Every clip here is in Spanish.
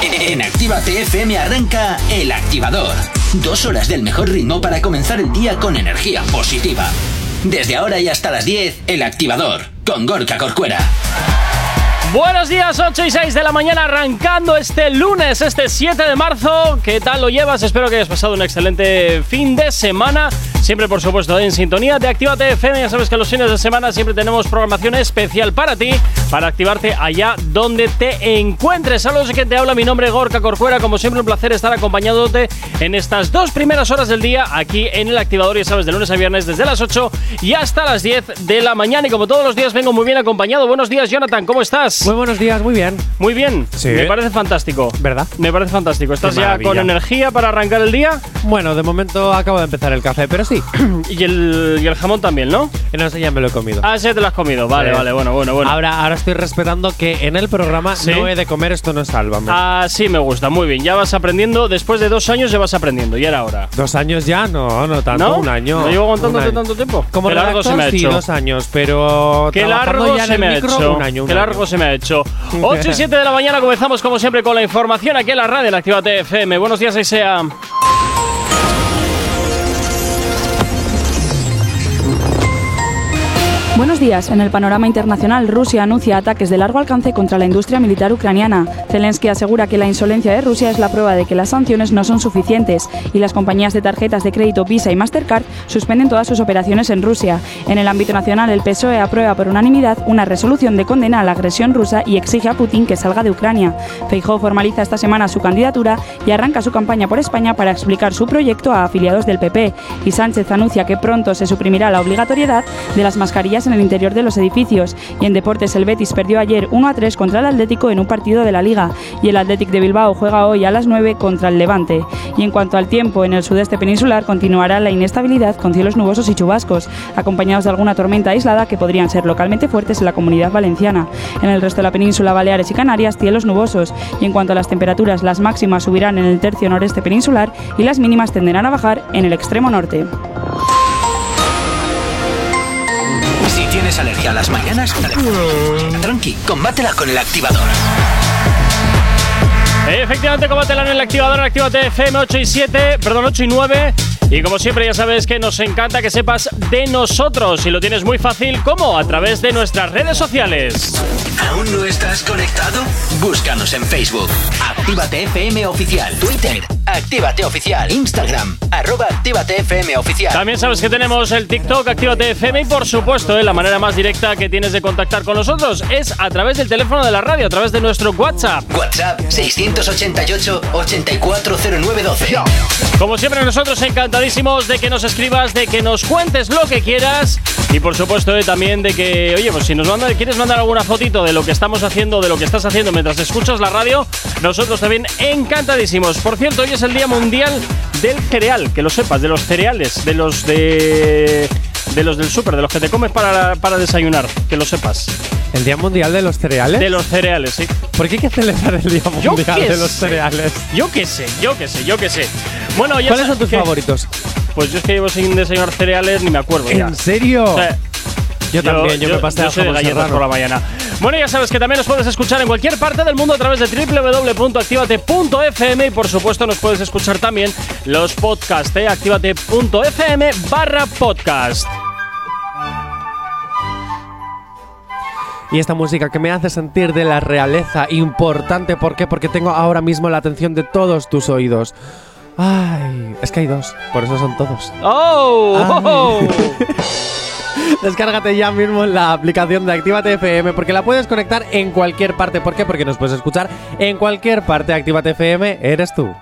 En Actívate FM arranca El Activador. Dos horas del mejor ritmo para comenzar el día con energía positiva. Desde ahora y hasta las 10, El Activador, con Gorka Corcuera. Buenos días, 8 y 6 de la mañana, arrancando este lunes, este 7 de marzo. ¿Qué tal lo llevas? Espero que hayas pasado un excelente fin de semana. Siempre, por supuesto, en sintonía de Actívate FM. Ya sabes que los fines de semana siempre tenemos programación especial para ti, para activarte allá donde te encuentres. Saludos quien te habla, mi nombre es Gorka Corcuera. Como siempre, un placer estar acompañándote en estas dos primeras horas del día aquí en el activador. Ya sabes, de lunes a viernes desde las 8 y hasta las 10 de la mañana. Y como todos los días, vengo muy bien acompañado. Buenos días, Jonathan, ¿cómo estás? Muy buenos días, muy bien. Muy bien. Sí. Me parece fantástico. ¿Verdad? Me parece fantástico. ¿Estás ya con energía para arrancar el día? Bueno, de momento acabo de empezar el café, pero sí. Y el, y el jamón también, ¿no? No sé, ya me lo he comido. Ah, sí, te lo has comido. Vale, Sí. vale, bueno, bueno, bueno. Ahora, ahora estoy respetando que en el programa Sí. no he de comer esto no es sálvame. Así me gusta, muy bien. Ya vas aprendiendo. Después de dos años ya vas aprendiendo. Ya era hora. ¿Dos años ya? No, no tanto, ¿No? un año. ¿No llevo año. tanto tiempo? Como Qué largo se me ha redactor, sí, hecho. dos años, pero Qué largo ya se me ha micro, hecho. un año, un Qué año. largo se me ha hecho. 8 y 7 de la mañana comenzamos como siempre con la información aquí en la radio en Actívate FM. Buenos días, ahí Buenos días. En el panorama internacional, Rusia anuncia ataques de largo alcance contra la industria militar ucraniana. Zelensky asegura que la insolencia de Rusia es la prueba de que las sanciones no son suficientes y las compañías de tarjetas de crédito Visa y Mastercard suspenden todas sus operaciones en Rusia. En el ámbito nacional, el PSOE aprueba por unanimidad una resolución de condena a la agresión rusa y exige a Putin que salga de Ucrania. Feijóo formaliza esta semana su candidatura y arranca su campaña por España para explicar su proyecto a afiliados del PP. Y Sánchez anuncia que pronto se suprimirá la obligatoriedad de las mascarillas en el interior de los edificios. Y en deportes, el Betis perdió ayer 1 a 3 contra el Atlético en un partido de la Liga. Y el Athletic de Bilbao juega hoy a las 9 contra el Levante. Y en cuanto al tiempo, en el sudeste peninsular continuará la inestabilidad con cielos nubosos y chubascos, acompañados de alguna tormenta aislada que podrían ser localmente fuertes en la comunidad valenciana. En el resto de la península, Baleares y Canarias, cielos nubosos. Y en cuanto a las temperaturas, las máximas subirán en el tercio noreste peninsular y las mínimas tenderán a bajar en el extremo norte. Tienes alergia a las mañanas, tranqui, combátela con El Activador. Efectivamente, combátela en el activador, en Actívate FM 8 y 7, perdón, 8 y 9. Y como siempre, ya sabes que nos encanta que sepas de nosotros. Y lo tienes muy fácil, ¿cómo? A través de nuestras redes sociales. ¿Aún no estás conectado? Búscanos en Facebook. Actívate FM Oficial. Twitter. Actívate Oficial. Instagram. Arroba Actívate FM Oficial. También sabes que tenemos el TikTok Actívate FM y por supuesto, eh, la manera más directa que tienes de contactar con nosotros es a través del teléfono de la radio, a través de nuestro WhatsApp. WhatsApp 688-840912. Como siempre, nosotros encantadísimos de que nos escribas, de que nos cuentes lo que quieras y por supuesto eh, también de que, oye, pues si nos manda, quieres mandar alguna fotito de lo que estamos haciendo, de lo que estás haciendo mientras escuchas la radio, nosotros también encantadísimos. Por cierto, hoy es el Día Mundial del Cereal, que lo sepas, de los cereales, de los de... De los del súper, de los que te comes para, para desayunar, que lo sepas. ¿El Día Mundial de los Cereales? De los cereales, sí. ¿Por qué hay que celebrar el Día Mundial de los sé. Cereales? Yo qué sé, yo qué sé, yo qué sé. Bueno, ya ¿Cuáles son tus favoritos? Pues yo es que llevo sin desayunar cereales, ni me acuerdo ya. ¿En serio? O sea, yo, también, yo, me pasé yo a soy de galletas serrano. por la mañana. Bueno, ya sabes que también nos puedes escuchar en cualquier parte del mundo a través de www.activate.fm y por supuesto nos puedes escuchar también los podcasts de activate.fm barra podcast. Y esta música que me hace sentir de la realeza importante, ¿por qué? Porque tengo ahora mismo la atención de todos tus oídos. Ay, es que hay dos, por eso son todos. ¡Oh! Oh, oh. Descárgate ya mismo la aplicación de Actívate FM porque la puedes conectar en cualquier parte. ¿Por qué? Porque nos puedes escuchar en cualquier parte. Actívate FM, eres tú.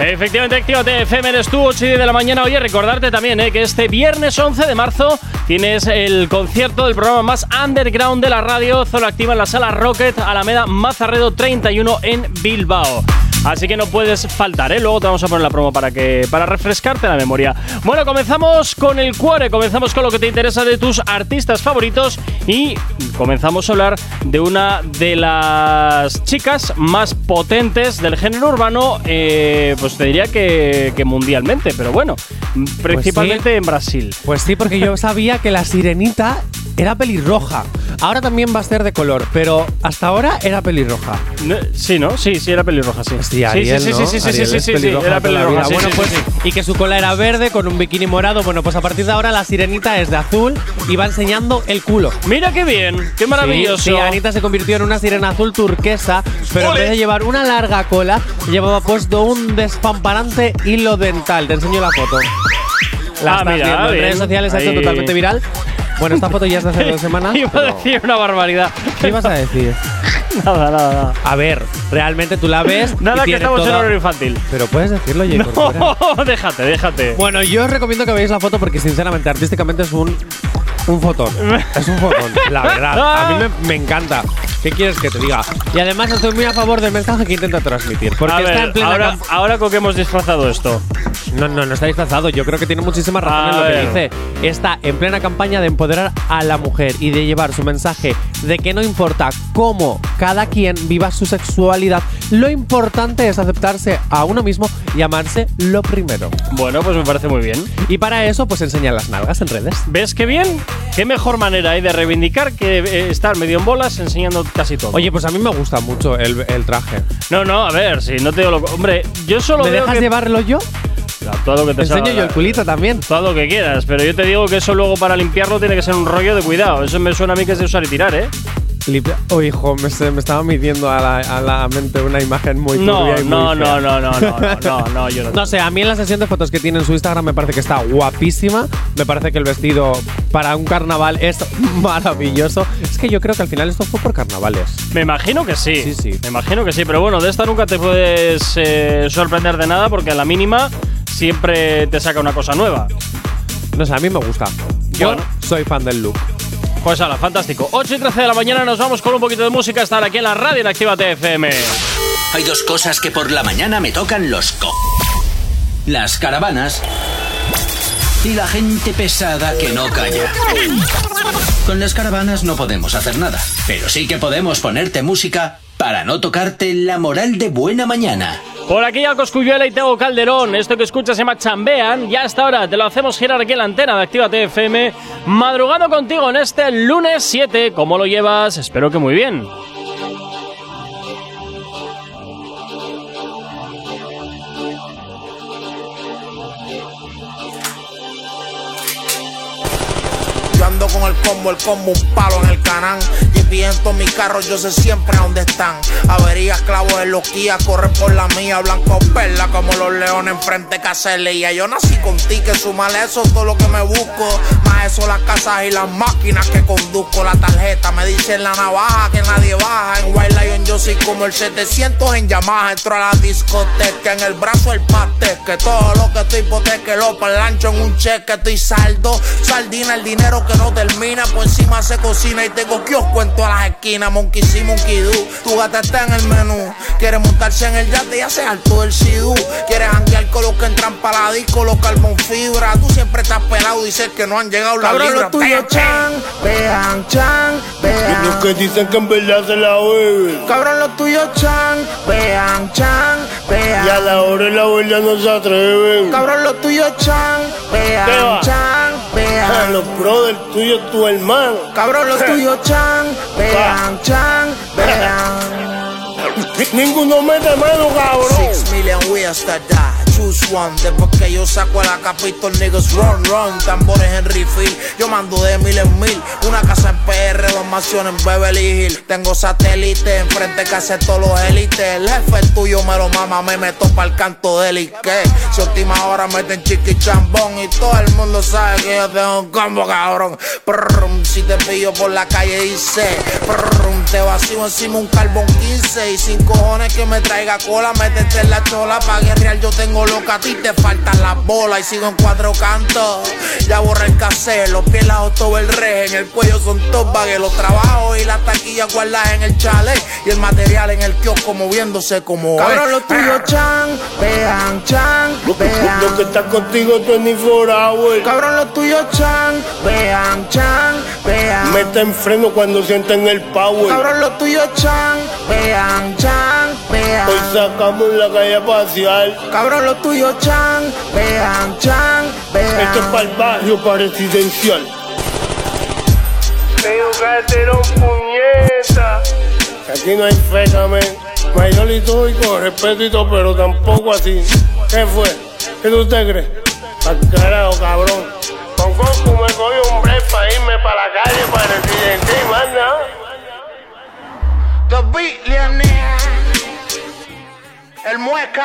Efectivamente, Actívate FM eres tú, 8 y 10 de la mañana. Oye, recordarte también eh, que este viernes 11 de marzo tienes el concierto del programa más underground de la radio, Zona Activa en la sala Rocket, Alameda Mazarredo 31 en Bilbao. Así que no puedes faltar, ¿eh? Luego te vamos a poner la promo para que para refrescarte la memoria. Bueno, comenzamos con el cuore, comenzamos con lo que te interesa de tus artistas favoritos y comenzamos a hablar de una de las chicas más potentes del género urbano, eh, pues te diría que, que mundialmente, pero bueno, principalmente en Brasil. Pues sí, porque yo sabía que la sirenita era pelirroja. Ahora también va a ser de color, pero hasta ahora era pelirroja. No, sí, ¿no? Sí, sí, era pelirroja, sí. Sí, Ariel, sí, sí, ¿no? sí, sí, sí, Ariel sí, sí, sí, era pelirroja. sí, bueno, sí, pues, sí, sí. y que su cola era verde con un bikini morado. Bueno, pues a partir de ahora la sirenita es de azul y va enseñando el culo. Mira qué bien, qué maravilloso. Sí, sí, Anita se convirtió en una sirena azul turquesa, pero ¡Ole! en vez de llevar una larga cola, llevaba puesto un despamparante hilo dental. Te enseño la foto. La Ah, estás mira, viendo en redes sociales, ha hecho totalmente viral. Bueno, esta foto ya es de hace dos semanas. Iba a decir una barbaridad. ¿Qué ibas a decir? nada, nada, nada. A ver, realmente tú la ves. Nada que tiene estamos en horario infantil. Pero puedes decirlo. No, déjate, déjate. Bueno, yo os recomiendo que veáis la foto porque sinceramente, artísticamente es un, un fotón. Es un fotón, la verdad. A mí me, me encanta. ¿Qué quieres que te diga? Y además estoy muy a favor del mensaje que intenta transmitir. Porque a está ver, en plena ahora, ahora con qué hemos disfrazado esto. No, no, no está disfrazado. Yo creo que tiene muchísima razón A en lo ver. que dice. Está en plena campaña de empoderar a la mujer y de llevar su mensaje de que no importa cómo cada quien viva su sexualidad, lo importante es aceptarse a uno mismo y amarse lo primero. Bueno, pues me parece muy bien. Y para eso, pues enseña las nalgas en redes. ¿Ves qué bien? ¿Qué mejor manera hay de reivindicar que eh, estar medio en bolas enseñando casi todo? Oye, pues a mí me gusta mucho el, el traje. No, no, a ver, si no te digo lo. Hombre, yo solo ¿Me veo dejas que. llevarlo yo? Todo lo que te Te enseño salga, yo el culito también. Todo lo que quieras, pero yo te digo que eso luego para limpiarlo tiene que ser un rollo de cuidado. Eso me suena a mí que es de usar y tirar, ¿eh? Limpia- Oh, hijo, me, se- me estaba midiendo a la, a la mente una imagen muy No, turbia y muy no, fea. no, no, no, no, no, no, no, yo no. No sé, a mí en la sesión de fotos que tiene en su Instagram me parece que está guapísima. Me parece que el vestido para un carnaval es maravilloso. Es que yo creo que al final esto fue por carnavales. Me imagino que sí. Sí, sí. Me imagino que sí, pero bueno, de esta nunca te puedes eh, sorprender de nada porque a la mínima siempre te saca una cosa nueva. No sé, a mí me gusta. Yo Bueno. soy fan del look. Pues ahora, fantástico. 8 y 13 de la mañana nos vamos con un poquito de música hasta aquí en la radio en Activa TFM. Hay dos cosas que por la mañana me tocan los co. Las caravanas y la gente pesada que no calla. Con las caravanas no podemos hacer nada, pero sí que podemos ponerte música para no tocarte la moral de buena mañana. Por aquí ya Coscuyuela y Teo Calderón. Esto que escuchas se llama Chambean. Y hasta ahora te lo hacemos girar aquí en la antena de Activa TFM. Madrugando contigo en este lunes 7. ¿Cómo lo llevas? Espero que muy bien. Yo ando con el combo, el combo, un palo en el canal. Todos mis carros, yo sé siempre a dónde están. Averías, clavos los Kia, corren por la mía, blanco perla como los leones enfrente Caselía. Yo nací con ti, que sumale eso todo lo que me busco. Más eso las casas y las máquinas que conduzco. La tarjeta me dice en la navaja que nadie baja. En White Lion yo soy como el 700 en Yamaha. Entro a la discoteca, en el brazo el pastel. Que todo lo que estoy hipoteque lo lancho en un cheque. Estoy saldo, sardina, el dinero que no termina. Por encima se cocina y tengo kiosco en todas las esquinas. Monkey sí, monkey do. Tu gata está en el menú. Quiere montarse en el yate y hace alto el sidú. Quieres janguear con los que entran para la disco, los carbon fibra. Tú siempre estás pelado, dices que no han llegado las Cabrón, libras. lo tuyo, chan, vean, chan, vean. Los que dicen que en verdad se la beben. Cabrón, lo tuyo, chan, vean, chan, vean. Y a la hora de la verdad no se atreven. Cabrón, lo tuyo, chan, ¿Qué vean, chan, vean. los brothers tuyos, tu hermano. Cabrón, lo tuyo, chan, vean, chan, vean. Ninguno mete mano, cabrón. Six million ways to die. Choose one. Después que yo saco la capito, niggas run, run. Tambores en refill. Yo mando de mil en mil. Una casa en PR, dos mansiones en Beverly Hills. Tengo satélite enfrente que hace todos los élites. El jefe el tuyo me lo mama, me meto para el canto del Ike. Si última hora meten chiqui chambón y todo el mundo sabe que yo tengo un combo, cabrón. Prrrum, si te pillo por la calle dice, prrrum, te vacío encima un carbón 15 y sin cojones que me traiga cola, métete en la chola pa' guerrear, yo tengo loca, a ti te faltan las bolas y sigo en cuatro cantos. Ya borré el cassette, los pies la todo el re, en el cuello son top bagues, los trabajos y las taquillas guardadas en el chalet y el material en el kiosco moviéndose como Cabrón, lo tuyo, chan, vean, chan, vean. Lo que está contigo 24 hours. Cabrón, lo tuyo, chan, vean, chan, vean. Mete en freno cuando sienten el power. Cabrón, lo tuyo, chan, vean, chan, vean. Hoy sacamos la calle a pasear. Cabrón, lo tuyo, chan, vean, chan, vean. Esto es para el barrio, para residencial. catero, puñeta. Aquí no hay fe, camen. Mayor y todo, y con respeto y todo, pero tampoco así. ¿Qué fue? ¿Qué tú te crees? Al carajo, cabrón. Con Goku me cogió un break para irme para la calle, para el residente y más nada. The el Mueca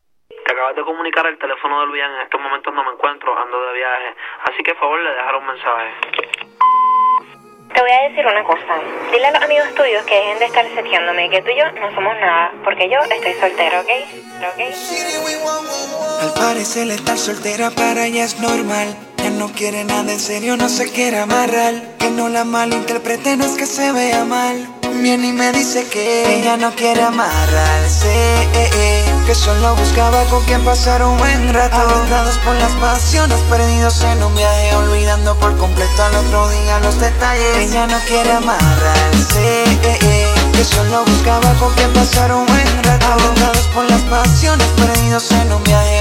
Te acabas de comunicar el teléfono de Luis en estos momentos no me encuentro, ando de viaje. Así que, por favor, le dejaré un mensaje. Te voy a decir una cosa. Dile a los amigos tuyos que dejen de estar seteándome, que tú y yo no somos nada, porque yo estoy soltero, ¿ok? ¿Ok? Al parecer estar soltera para ella es normal. No quiere nada en serio, no se quiere amarrar. Que no la malinterprete, no es que se vea mal. Viene y me dice que ella no quiere amarrarse. que solo buscaba con quien pasar un buen rato. Adentrados por las pasiones, perdidos en un viaje, olvidando por completo al otro día los detalles. Ella no quiere amarrarse. que solo buscaba con quien pasar un buen rato. Adentrados por las pasiones, perdidos en un viaje,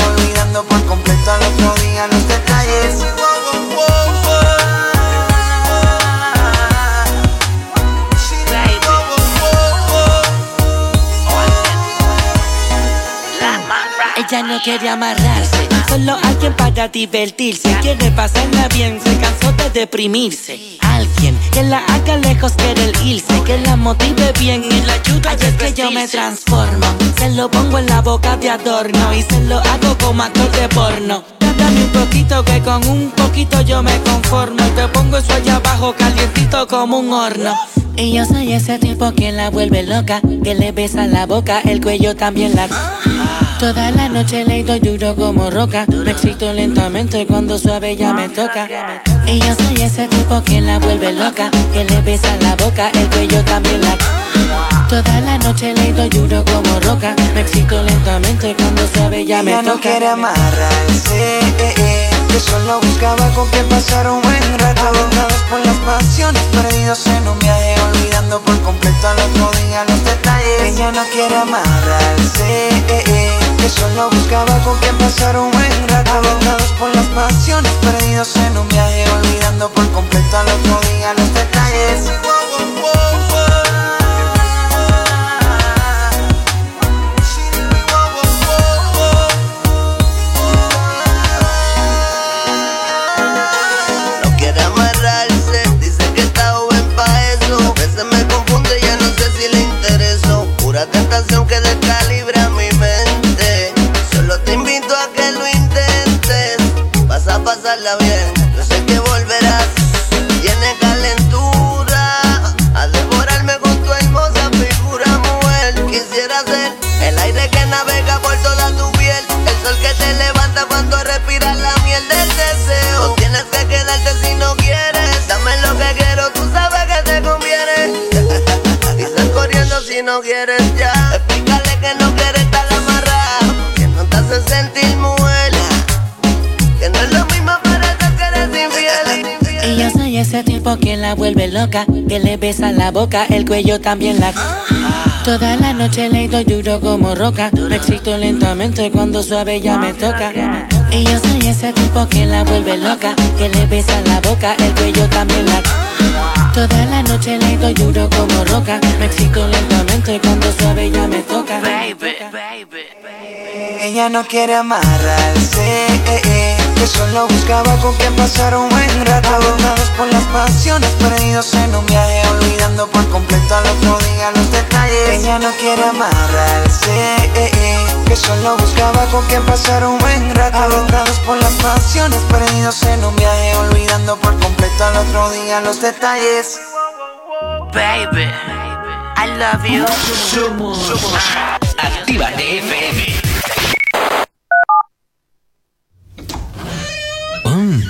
olvidando por completo al otro día los detalles. Ella no quiere amarrarse, solo alguien para divertirse. Quiere pasarla bien, se cansó de deprimirse. Alguien que la haga lejos quiere el irse, que la motive bien y la ayude a es que yo me transformo. Se lo pongo en la boca de adorno y se lo hago como actor de porno. Dame un poquito que con un poquito yo me conformo. Y te pongo eso allá abajo calientito como un horno. Y yo soy ese tipo que la vuelve loca, que le besa la boca, el cuello también la... Toda la noche le doy duro como roca, me excito lentamente cuando suave ya me toca. Y yo soy ese tipo que la vuelve loca, que le besa la boca, el cuello también la... Toda la noche le doy duro como roca, me excito lentamente cuando suave ya me Ella toca. no quiere amarrarse, eh, eh, que solo buscaba con quien pasar un buen rato. Adentrados por las pasiones, perdidos en un viaje, olvidando por completo al otro día los detalles. Ella no quiere amarrarse, eh, eh, que solo buscaba con quien pasar un buen rato. Adentrados por las pasiones, perdidos en un viaje, olvidando por completo al otro día los detalles. No loca, que le besa la boca, el cuello también la... Toda la noche le doy duro como roca, me excito lentamente cuando suave ya me toca. Y yo soy ese tipo que la vuelve loca, que le besa la boca, el cuello también la... Toda la noche le doy duro como roca, me excito lentamente cuando suave ya me toca. Ella no quiere amarrarse, eh, eh, que solo buscaba con quien pasar un buen rato. Agotados por las pasiones, perdidos en un viaje, olvidando por completo al otro día los detalles. Ella no quiere amarrarse, eh, eh, que solo buscaba con quien pasar un buen rato. Agotados por las pasiones, perdidos en un viaje, olvidando por completo al otro día los detalles. Baby, I love you. Somos Actívate FM. Oh,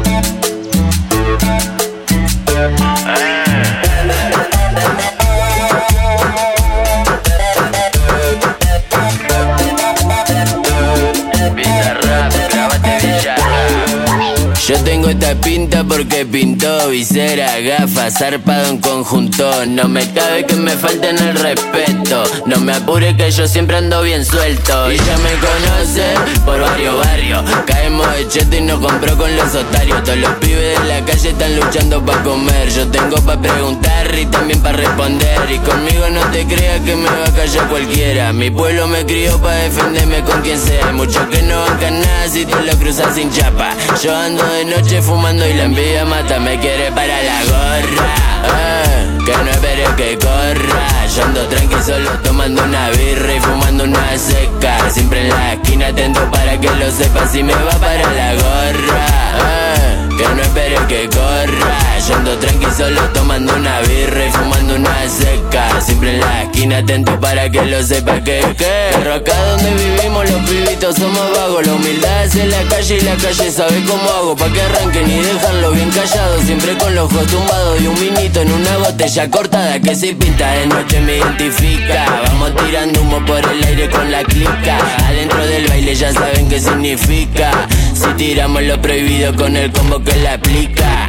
Bizarrap, esta pinta porque pintó visera, gafas, zarpado en conjunto. No me cabe que me falten el respeto. No me apure que yo siempre ando bien suelto. Y ya me conocen por varios barrios. Caemos de cheto y nos compró con los otarios. Todos los pibes de la calle están luchando pa' comer. Yo tengo pa' preguntar y también pa' responder. Y conmigo no te creas que me va a callar cualquiera. Mi pueblo me crió pa' defenderme con quien sea. Muchos que no bancan nada si te lo cruzas sin chapa. Yo ando de noche fumando y la envidia mata. Me quiere para la gorra. ah, que no espere que corra. Yo ando tranqui solo tomando una birra y fumando una seca. Siempre en la esquina atento para que lo sepas si me va para la gorra. ah, que no espere que corra. Yo ando tranqui solo tomando una birra y fumando una seca. Siempre en la esquina atento para que lo sepas que que. Pero acá donde vivimos los pibitos somos vagos. La humildad es la calle y la calle sabe cómo hago. Pa' que arranquen y dejarlo bien callado. Siempre con los ojos tumbados y un vinito en una botella cortada que si pinta de noche me identifica. Vamos tirando humo por el aire con la clica. Adentro del baile ya saben qué significa. Si tiramos lo prohibido con el combo que la aplica.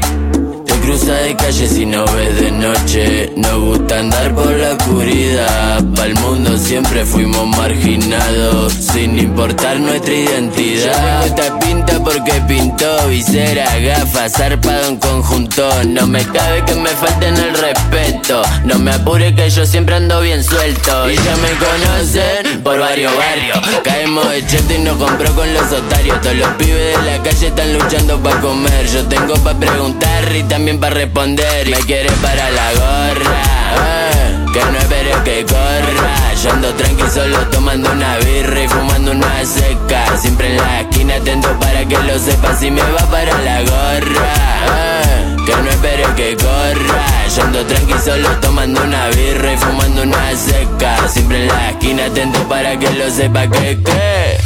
Cruza de calle si no ves de noche. Nos gusta andar por la oscuridad. Pa'l mundo siempre fuimos marginados. Sin importar nuestra identidad. Esta pinta porque pintó visera, gafas, zarpado en conjunto. No me cabe que me falten el respeto. No me apure que yo siempre ando bien suelto. Y ya me conocen por varios barrios. Caemos de cheto y nos compró con los otarios. Todos los pibes de la calle están luchando pa' comer. Yo tengo pa' preguntar y también pa' responder. Me quiere para la gorra. ah, que no espere que corra. Yo ando tranqui solo tomando una birra y fumando una seca. Siempre en la esquina atento para que lo sepas si me va para la gorra. ah, que no espere que corra. Yo ando tranqui solo tomando una birra y fumando una seca. Siempre en la esquina atento para que lo sepa que que.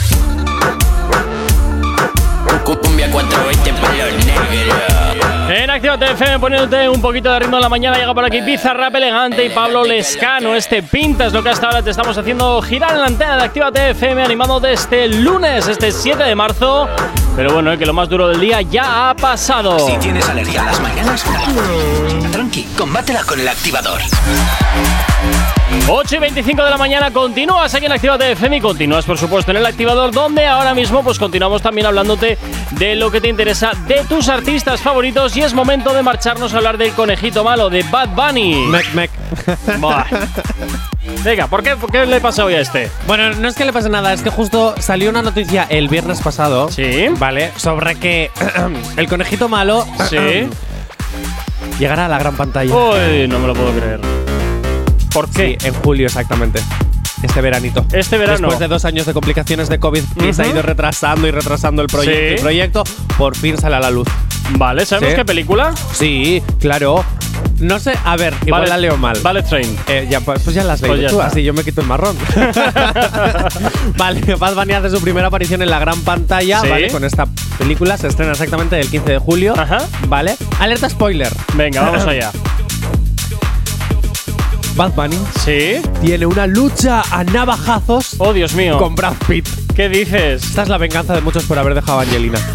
Cumbia 420 para los negros. En Actívate FM poniéndote un poquito de ritmo en la mañana llega por aquí Pizza Rap Elegante y Pablo Lescano. Este pinta es lo que hasta ahora te estamos haciendo girar en la antena de Actívate FM animado desde el lunes, este 7 de marzo. Pero bueno, eh, que lo más duro del día ya ha pasado. Si tienes alergia a las mañanas, tranqui, combátela con el activador. 8 y 25 de la mañana continúas aquí en Actívate FM y continúas por supuesto en el activador donde ahora mismo pues continuamos también hablándote de lo que te interesa de tus artistas favoritos y es momento de marcharnos a hablar del conejito malo de Bad Bunny. Mec, mec. Buah. Venga, ¿por qué, ¿por qué le pasa hoy a este? Bueno, no es que le pase nada, es que justo salió una noticia el viernes pasado. Sí. ¿Vale? Sobre que el conejito malo. Sí. llegará a la gran pantalla. Uy, no me lo puedo creer. ¿Por qué? Sí, en julio exactamente. Este veranito. Este verano. Después de dos años de complicaciones de COVID que se ha ido retrasando y retrasando el proyecto Sí. y proyecto, por fin sale a la luz. Vale, ¿sabemos Sí. qué película? Sí, claro. No sé, a ver, igual Vale- la leo mal. Vale Train. Eh, ya, pues, pues ya la has leído Pues ya tú, así yo me quito el marrón. vale, Bad Bunny hace su primera aparición en la gran pantalla, Sí. ¿vale? Con esta película, se estrena exactamente el 15 de julio, Ajá. ¿vale? Alerta spoiler. Venga, vamos allá. Bad Bunny ¿Sí? tiene una lucha a navajazos Oh, Dios mío. con Brad Pitt. ¿Qué dices? Esta es la venganza de muchos por haber dejado a Angelina.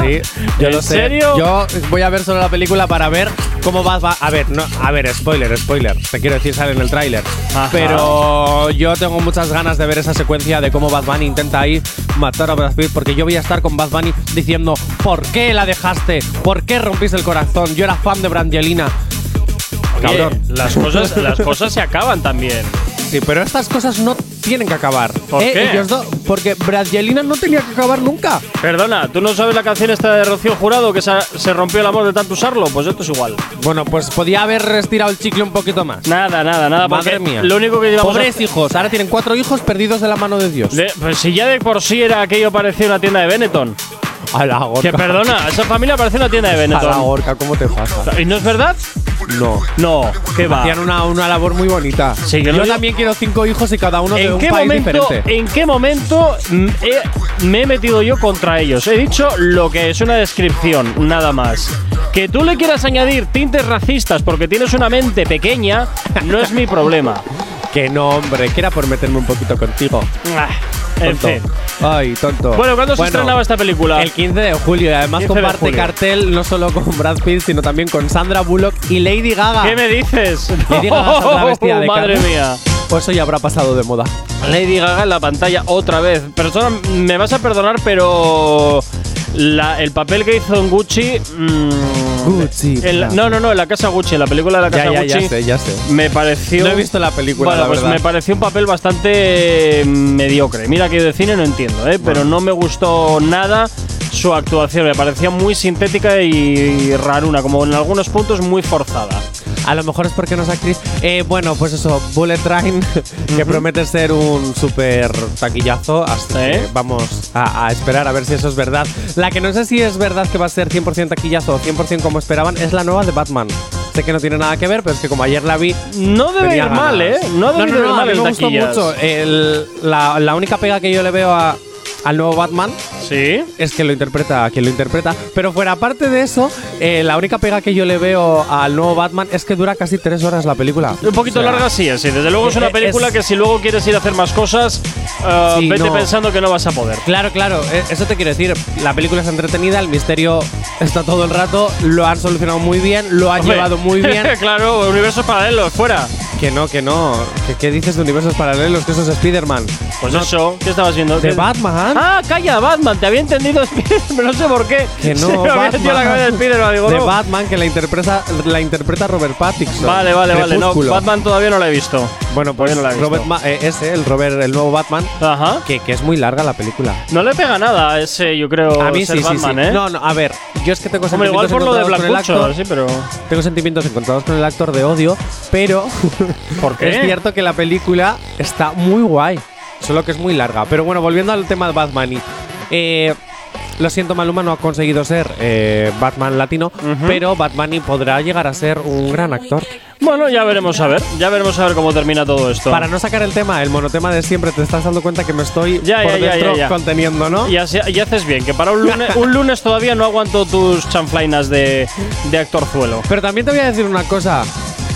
Sí, yo ¿En lo sé. serio? Yo voy a ver solo la película para ver cómo va, va- A ver, no, a ver, spoiler, spoiler. Te quiero decir, sale en el tráiler. Ajá. Pero yo tengo muchas ganas de ver esa secuencia de cómo Bad Bunny intenta ahí matar a Brad Pitt, porque yo voy a estar con Bad Bunny diciendo ¿Por qué la dejaste? ¿Por qué rompiste el corazón? Yo era fan de Brangelina. Cabrón. las cosas, las cosas se acaban también. Sí, pero estas cosas no tienen que acabar. ¿Por Eh, qué? ellos dos- porque Brangelina no tenía que acabar nunca. Perdona, ¿tú no sabes la canción esta de Rocío Jurado que se, se rompió el amor de tanto usarlo? Pues esto es igual. Bueno, pues podía haber estirado el chicle un poquito más. Nada, nada, nada. Madre mía. Lo único que Pobres a- hijos. Ahora tienen cuatro hijos perdidos de la mano de Dios. de- pues si ya de por sí era aquello parecía una tienda de Benetton. A la gorka. Que perdona, esa familia parece una tienda de A la Benetton. gorka, ¿cómo te pasa? ¿Y no es verdad? No. No, ¿qué va? Hacían una, una labor muy bonita. Sí, que Yo digo- también quiero cinco hijos y cada uno de ¿En un qué, país momento, diferente. ¿En qué momento he- me he metido yo contra ellos? He dicho lo que es una descripción, nada más. Que tú le quieras añadir tintes racistas porque tienes una mente pequeña, no es mi problema. Que no, hombre, que era por meterme un poquito contigo. Ah, en Tonto. fin. Ay, tonto. Bueno, ¿cuándo se estrenaba esta película? El 15 de julio. Y además 15 de comparte julio. cartel no solo con Brad Pitt, sino también con Sandra Bullock y Lady Gaga. ¿Qué me dices? Lady Gaga saldrá vestida de Madre mía. Pues eso ya habrá pasado de moda. Lady Gaga en la pantalla otra vez. Persona, me vas a perdonar, pero la- el papel que hizo en Gucci. mm, Gucci. en la- no, no, no, en la casa Gucci, en la película de la casa ya, Gucci. ya sé, ya sé. Me pareció. No he visto la película, Bueno, la pues verdad. me pareció un papel bastante mediocre. Mira que de cine no entiendo, ¿eh? pero no me gustó nada su actuación. Me parecía muy sintética y raruna, como en algunos puntos muy forzada. A lo mejor es porque no es actriz. Eh, bueno, pues eso, Bullet Train, que promete ser un súper taquillazo. Hasta ¿Eh? que vamos a, a esperar a ver si eso es verdad. La que no sé si es verdad que va a ser 100% taquillazo o 100% como esperaban es la nueva de Batman. Sé que no tiene nada que ver, pero es que como ayer la vi. No debe ir mal, ¿eh? No debe ir no, mal a mí en me gustó taquillas. mucho. El- la, la única pega que yo le veo a- al nuevo Batman Sí. es que lo interpreta quien lo interpreta. Pero fuera parte de eso, eh, la única pega que yo le veo al nuevo Batman es que dura casi tres horas la película. Un poquito O sea, larga, sí, sí. Desde luego es una eh, película es- que si luego quieres ir a hacer más cosas, Sí, vete no. pensando que no vas a poder. Claro, claro, eso te quiero decir. La película es entretenida, el misterio está todo el rato, lo han solucionado muy bien, lo han Hombre, llevado muy bien. claro, universos paralelos, fuera. que no, que no. ¿Qué, qué dices de universos paralelos? Que eso es Spider-Man. Pues eso, ¿qué estabas viendo? ¿De ¿Qué- Batman? Ah, calla, Batman. Te había entendido Spider-Man, no sé por qué. Que no, Se me había metido la cabeza de Spider-Man. Digo, de no. Batman, que la interpreta, la interpreta Robert Pattinson. Vale, vale, vale. No. Batman todavía no la he visto. Bueno, pues no la he visto. Robert Ma- eh, ese, el Robert, el nuevo Batman, Ajá. que, que es muy larga la película. No le pega nada a ese, yo creo, A mí ser sí, sí, Batman, sí. ¿eh? No, no, a ver, yo es que tengo Hombre, igual por lo de Black con el actor. sí, pero. Tengo sentimientos encontrados con el actor de odio, pero ¿Por qué? es cierto que la película está muy guay, solo que es muy larga. Pero bueno, volviendo al tema de Batman, y, eh, lo siento, Maluma no ha conseguido ser eh, Batman latino, pero Batman podrá llegar a ser un gran actor. Bueno, ya veremos a ver. Ya veremos a ver cómo termina todo esto. Para no sacar el tema, el monotema de siempre, te estás dando cuenta que me estoy Ya, por ya, dentro ya, conteniendo, ¿no? Y, así- y haces bien, que para un lunes, un lunes todavía no aguanto tus chanflainas de, de actorzuelo. Pero también te voy a decir una cosa.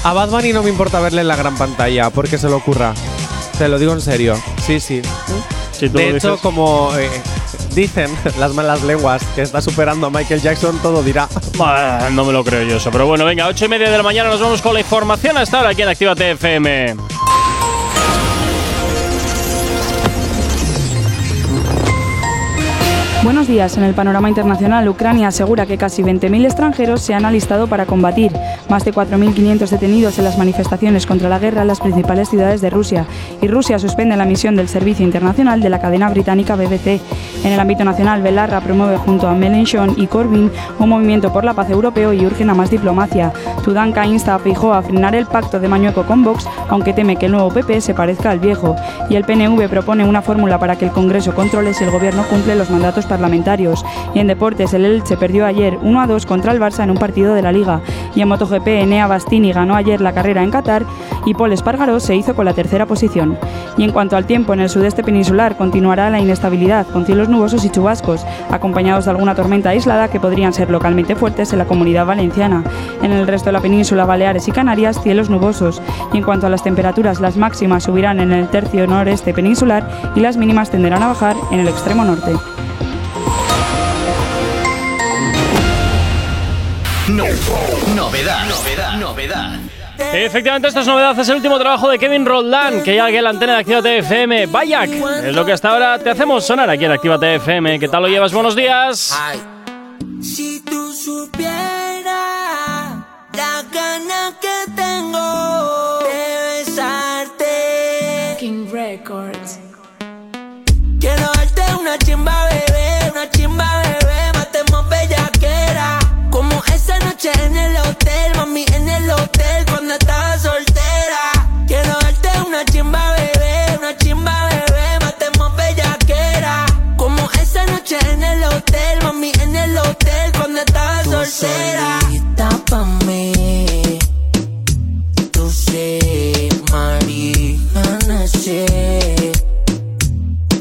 A Bad Bunny no me importa verle en la gran pantalla, porque se lo ocurra. Te lo digo en serio. Sí, sí. Si De hecho, dices. como eh, dicen las malas lenguas que está superando a Michael Jackson, todo dirá. Ah, no me lo creo yo eso. Pero bueno, venga, ocho y media de la mañana nos vamos con la información hasta ahora aquí en Actívate FM. Buenos días. En el panorama internacional, Ucrania asegura que casi 20.000 extranjeros se han alistado para combatir. Más de 4.500 detenidos en las manifestaciones contra la guerra en las principales ciudades de Rusia. Y Rusia suspende la misión del Servicio Internacional de la cadena británica BBC. En el ámbito nacional, Belarra promueve junto a Mélenchon y Corbyn un movimiento por la paz europeo y urgen a más diplomacia. Tudanka insta a Feijóo a frenar el pacto de Mañueco con Vox, aunque teme que el nuevo PP se parezca al viejo. Y el PNV propone una fórmula para que el Congreso controle si el gobierno cumple los mandatos parlamentarios. Y en deportes, el Elche perdió ayer 1 a 2 contra el Barça en un partido de la Liga. Y en MotoGP, Enea Bastini ganó ayer la carrera en Qatar y Paul Espargaró se hizo con la tercera posición. Y en cuanto al tiempo, en el sudeste peninsular continuará la inestabilidad, con cielos nubosos y chubascos, acompañados de alguna tormenta aislada que podrían ser localmente fuertes en la comunidad valenciana. En el resto de la península, Baleares y Canarias, cielos nubosos. Y en cuanto a las temperaturas, las máximas subirán en el tercio noreste peninsular y las mínimas tenderán a bajar en el extremo norte. Novedad, novedad, novedad. Efectivamente, esta es novedad. Es el último trabajo de Kevin Roldán, que ya aquí en la antena de Activa FM. Bayak, es lo que hasta ahora te hacemos sonar aquí en Activa FM. ¿Qué tal lo llevas? Buenos días. Si tú supieras la gana noche en el hotel, mami, en el hotel cuando estaba soltera. Quiero darte una chimba, bebé, una chimba, bebé, matemos bellaquera. Como esa noche en el hotel, mami, en el hotel cuando estaba soltera. Solita pa' mí, tú sí, María, sí.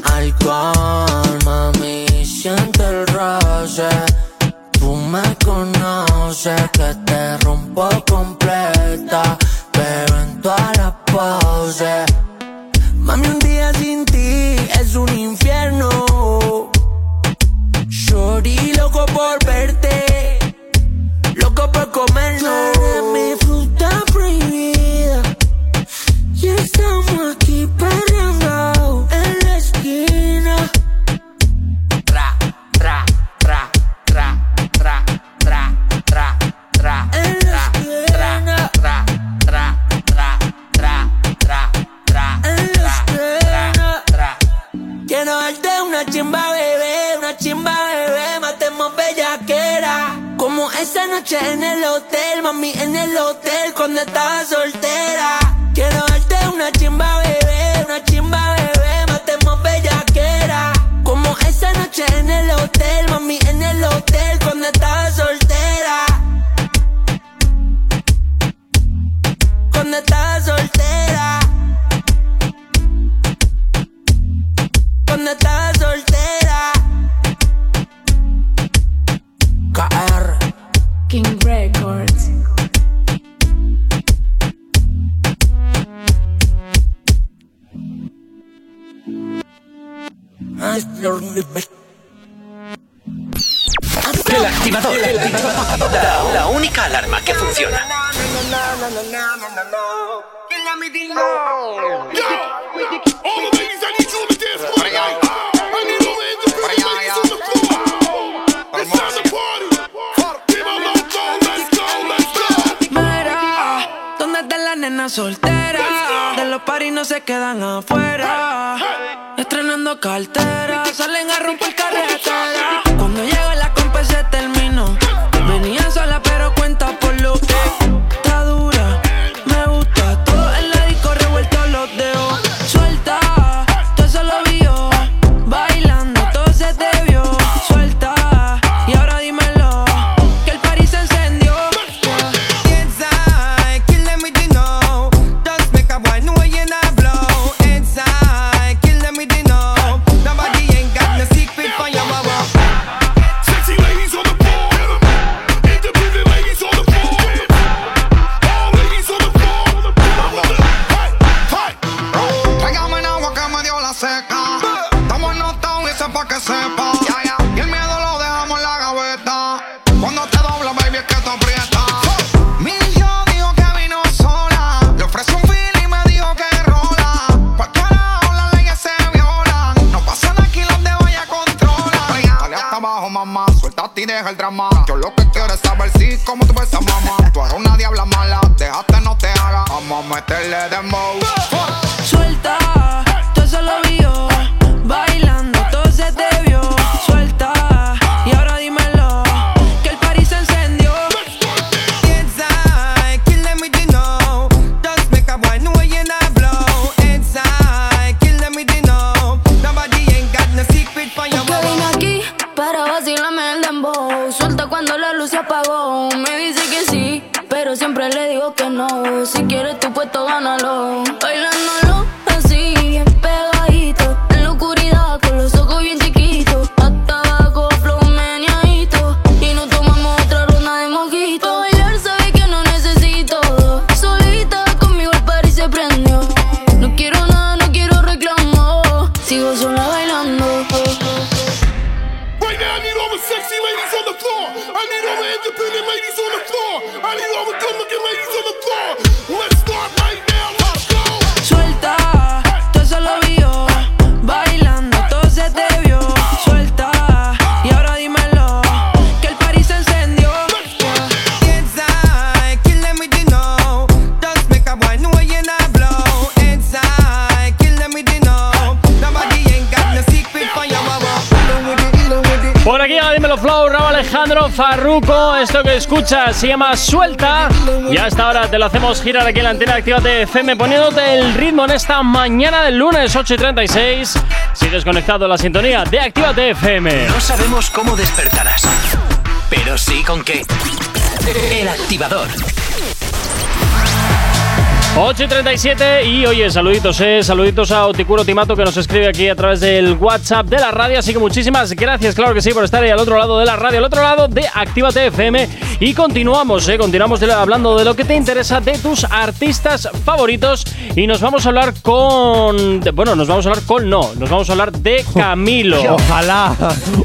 Alcohol, mami, siente el roce. Tú me conoces que te rompo completa, pero en todas las poses. Mami, un día sin ti es un infierno. Shorty, loco por verte, loco por comernos. Tú eres mi fruta prohibida. Y estamos aquí perreando Quiero darte una chimba, bebé, una chimba, bebé, matemos bellaquera. Como esa noche en el hotel, mami, en el hotel cuando estaba soltera. Quiero darte una chimba, bebé, una chimba, bebé, matemos bellaquera. Como esa noche en el hotel, mami, en el hotel cuando estaba soltera. Cuando estaba soltera. Cuando estaba soltera. KR. King Records. El activador. La, la única alarma que funciona. Mira, ¿dónde está la nena soltera? De los paris no se quedan afuera. Estrenando cartera, salen a romper carretera. Cuando escuchas se llama Suelta. Y hasta ahora te lo hacemos girar aquí en la antena Actívate FM, poniéndote el ritmo en esta mañana del lunes 8 y 36. Sigues conectado a la sintonía de Actívate FM. No sabemos cómo despertarás, pero sí con qué. El activador. 8 y 37 y oye, saluditos, eh, saluditos a Oticuro Timato que nos escribe aquí a través del WhatsApp de la radio, así que muchísimas gracias, claro que sí, por estar ahí al otro lado de la radio, al otro lado de Actívate FM y continuamos, eh, continuamos de- hablando de lo que te interesa de tus artistas favoritos y nos vamos a hablar con, bueno, nos vamos a hablar con no, nos vamos a hablar de Camilo. Ojalá,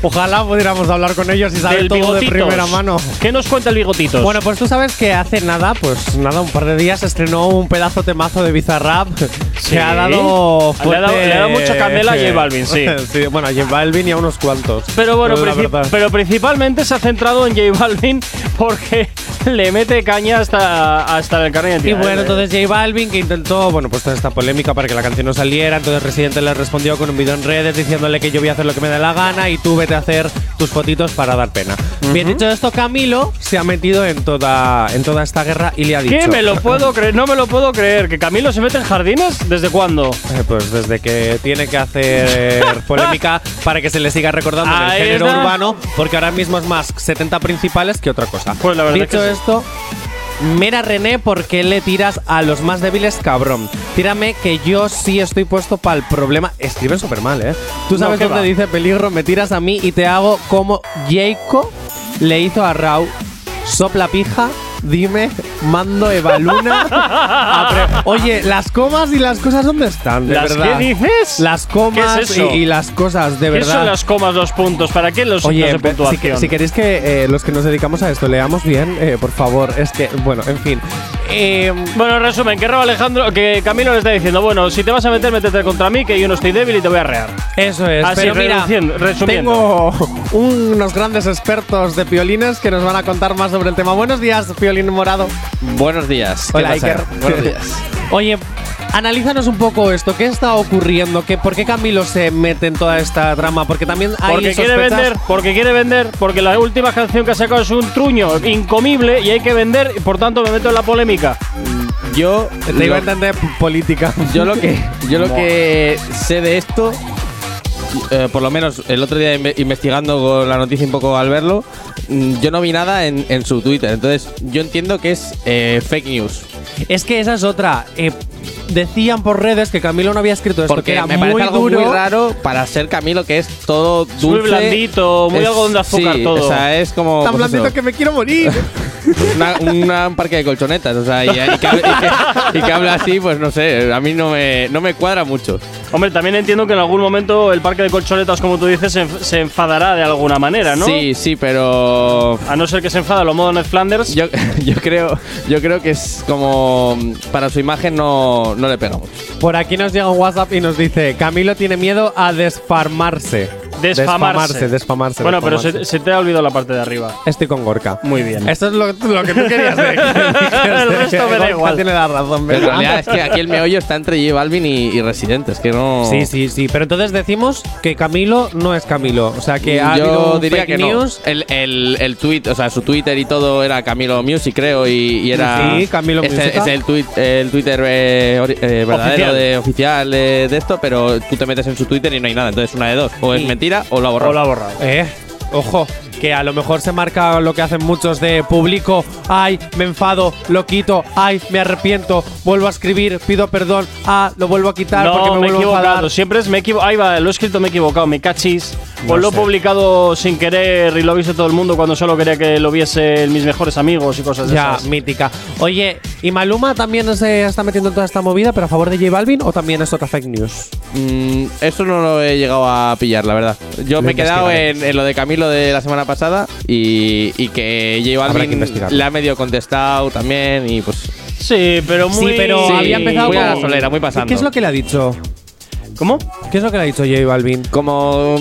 ojalá pudiéramos hablar con ellos y saber Del todo de Bigotitos. primera mano. ¿Qué nos cuenta el Bigotitos? Bueno, pues tú sabes que hace nada, pues nada, un par de días estrenó un pedazo temazo de Bizarrap Sí. que ha dado Le ha dado- fuerte- le ha dado mucha candela a J Balvin, sí. Bueno, a J Balvin y a unos cuantos. Pero bueno, la princip- verdad. pero principalmente se ha centrado en J Balvin porque le mete caña hasta, hasta el carnet Y bueno, entonces J Balvin que intentó, bueno, pues toda esta polémica para que la canción no saliera, entonces Residente le respondió con un video en redes diciéndole que yo voy a hacer lo que me dé la gana y tú vete a hacer tus fotitos para dar pena. Bien dicho esto, Camilo se ha metido en toda, en toda esta guerra y le ha dicho… ¿Qué? Me lo puedo creer, no me lo puedo creer. ¿Que Camilo se mete en jardines? ¿Desde cuándo? Eh, pues desde que tiene que hacer polémica para que se le siga recordando en el género está. urbano, porque ahora mismo es más 70 principales que otra cosa. Pues la verdad Dicho que. Esto, mira René, ¿por qué le tiras a los más débiles, cabrón? Tírame que yo sí estoy puesto para el problema. Escriben súper mal, ¿eh? Tú No, sabes ¿qué dónde va? dice peligro, me tiras a mí y te hago como Jacob le hizo a Rau. Sopla pija, dime, mando Evaluna. Oye, las comas y las cosas, ¿dónde están? De ¿Las verdad. qué dices? Las comas ¿Qué es eso? Y, y las cosas, de ¿Qué verdad. son las comas, los puntos? ¿Para qué los signos Oye, de si, puntuación? que- si queréis que eh, los que nos dedicamos a esto leamos bien, eh, por favor, es que, bueno, en fin. Eh, Bueno, en resumen, que Raúl Alejandro, que Camilo le está diciendo, bueno, si te vas a meter, métete contra mí, que yo no estoy débil y te voy a rear. Eso es, Así, pero mira, resumiendo. tengo unos grandes expertos de piolines que nos van a contar más sobre el tema. Buenos días, piolín morado. Buenos días. ¿Qué Hola? Iker. Buenos días. Oye, analízanos un poco esto. ¿Qué está ocurriendo? ¿Qué, ¿Por qué Camilo se mete en toda esta trama? Porque también hay Porque quiere sospechas- vender, porque quiere vender, porque la última canción que ha sacado es un truño incomible y hay que vender, y por tanto me meto en la polémica. Yo Te iba a lo- entender política. Yo lo que yo lo que sé de esto, eh, por lo menos el otro día inve- investigando con la noticia un poco al verlo, mm, yo no vi nada en, en su Twitter. Entonces yo entiendo que es eh, fake news. Es que esa es otra. Eh, decían por redes que Camilo no había escrito esto, Porque que era me muy parece algo duro. muy raro para ser Camilo, que es todo dulce. Muy blandito, muy Es- algodón de azúcar sí, todo. O sea, es como. Tan pues blandito eso, que me quiero morir. una- una- un parque de colchonetas. O sea, y, y que, hable- y que- y que habla así, pues no sé, a mí no me, no me cuadra mucho. Hombre, también entiendo que en algún momento el parque de colchonetas, como tú dices, se, enf- se enfadará de alguna manera, ¿no? Sí, sí, pero A no ser que se enfada lo modo Ned Flanders. Yo, yo creo yo creo que es como para su imagen no, no le pega mucho. Por aquí nos llega un WhatsApp y nos dice: Camilo tiene miedo a desfarmarse. Desfamarse. Desfamarse. Bueno, pero se, desfamarse. se te ha olvidado la parte de arriba. Estoy con Gorka. Muy bien. Esto es lo, lo que tú querías decir. El resto me da Gorka igual. tiene la razón, Pero en realidad es que aquí el meollo está entre J Balvin y, y Residente. Es que no. Sí, sí, sí. Pero entonces decimos que Camilo no es Camilo. O sea, que ha Yo diría fake que no. El, el, el tweet, o sea, su Twitter y todo era Camilo Music, creo, y, y era. Sí, Camilo ese, Musica. Es el, tweet, el Twitter eh, eh, verdadero Oficial. de oficial eh, de esto, pero tú te metes en su Twitter y no hay nada. Entonces, una de dos. O es Y- mentira o lo ha borrado. O lo ha borrado. Eh, ojo, que a lo mejor se marca lo que hacen muchos de público, ay, me enfado, lo quito, ay, me arrepiento, vuelvo a escribir, pido perdón, ah, lo vuelvo a quitar porque No, me me he vuelvo a enfadar. equivocado. Siempre es me he equivocado. Ahí va, lo he escrito, me he equivocado. Me cachis. No Pues lo he publicado sin querer y lo ha visto todo el mundo cuando solo quería que lo viesen mis mejores amigos y cosas de Ya, esas. mítica. Oye, ¿y Maluma también se está metiendo en toda esta movida, pero a favor de J Balvin o también es otra fake news? Mm, eso no lo he llegado a pillar, la verdad. Yo Lo me he quedado en, en lo de Camilo de la semana pasada y, y que J que Balvin investigarlo. le ha medio contestado también y pues... Sí, pero muy. sí, pero Sí, había empezado muy a la solera, muy pasando. ¿Qué es lo que le ha dicho? ¿Cómo? ¿Qué es lo que le ha dicho J Balvin? Como,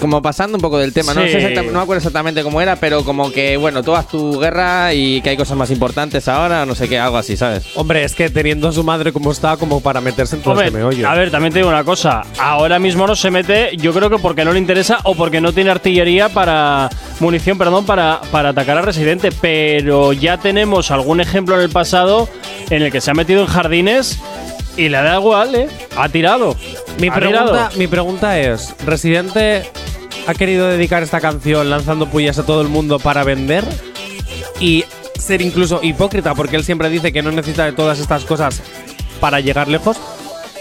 como pasando un poco del tema, no, Sí. sé exacta- no me acuerdo exactamente cómo era, pero como que, bueno, tú haz tu guerra y que hay cosas más importantes ahora, no sé qué, algo así, ¿sabes? Hombre, es que teniendo a su madre como está, como para meterse en todo Hombre, este meollo. a ver, también te digo una cosa. Ahora mismo no se mete, yo creo que porque no le interesa o porque no tiene artillería para. munición, perdón, para, para atacar a Residente. Pero ya tenemos algún ejemplo en el pasado en el que se ha metido en jardines y le da igual, ¿eh? Ha tirado. Mi Ha pregunta, tirado. mi pregunta es: ¿Residente ha querido dedicar esta canción lanzando pullas a todo el mundo para vender? Y ser incluso hipócrita, porque él siempre dice que no necesita de todas estas cosas para llegar lejos.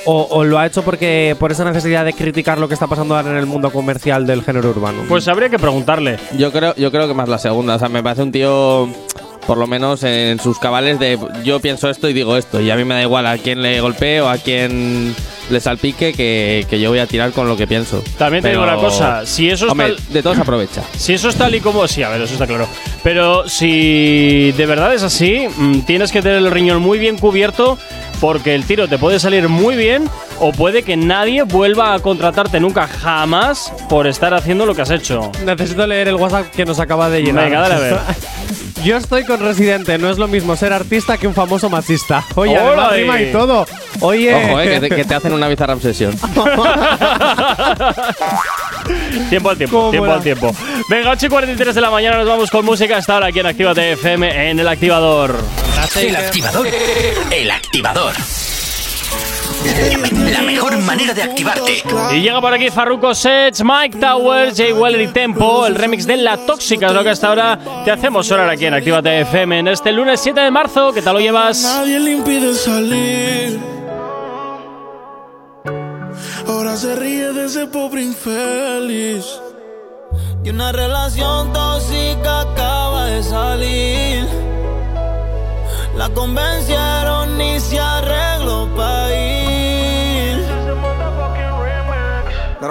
O, o lo ha hecho porque por esa necesidad de criticar lo que está pasando ahora en el mundo comercial del género urbano. Pues habría que preguntarle. Yo creo, yo creo que más la segunda, o sea, me parece un tío, por lo menos en sus cabales de yo pienso esto y digo esto, y a mí me da igual a quién le golpee o a quién le salpique que, que yo voy a tirar con lo que pienso. También te digo Pero- una cosa, si eso es Hombre, tal- de todo se aprovecha. Si eso es tal y como. Sí, a ver, eso está claro. Pero si de verdad es así, mm, tienes que tener el riñón muy bien cubierto porque el tiro te puede salir muy bien o puede que nadie vuelva a contratarte nunca jamás por estar haciendo lo que has hecho. Necesito leer el WhatsApp que nos acaba de llenar. Venga, dale a ver. Yo estoy con Residente, no es lo mismo ser artista que un famoso machista. Oye, ¡Hola, además rima y todo. Oye. Ojo, eh, que, te, que te hacen una bizarra obsesión. Tiempo al tiempo, ¿Cómo tiempo al tiempo. Venga, 8 y 43 de la mañana nos vamos con música hasta ahora aquí en Actívate FM en el activador. El activador. El activador. La mejor manera de activarte. Y llega por aquí Farruko Sets, Mike Towers, Jay Weller y Tempo, el remix de La Tóxica, es lo que hasta ahora te hacemos sonar aquí en Actívate FM en este lunes 7 de marzo. ¿Qué tal lo llevas? Nadie le impide salir. Ahora se ríe de ese pobre infeliz. Y una relación tóxica acaba de salir. La convencieron y se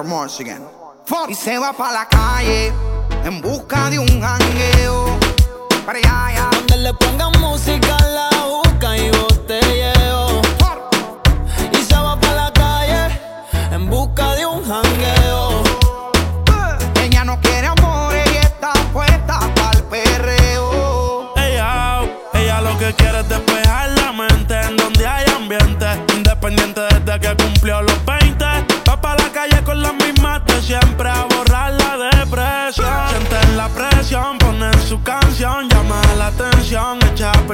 Again. Y se va pa' la calle en busca de un jangueo. Para allá, allá. Donde le pongan música, la busca y botelleo. Y se va para la calle en busca de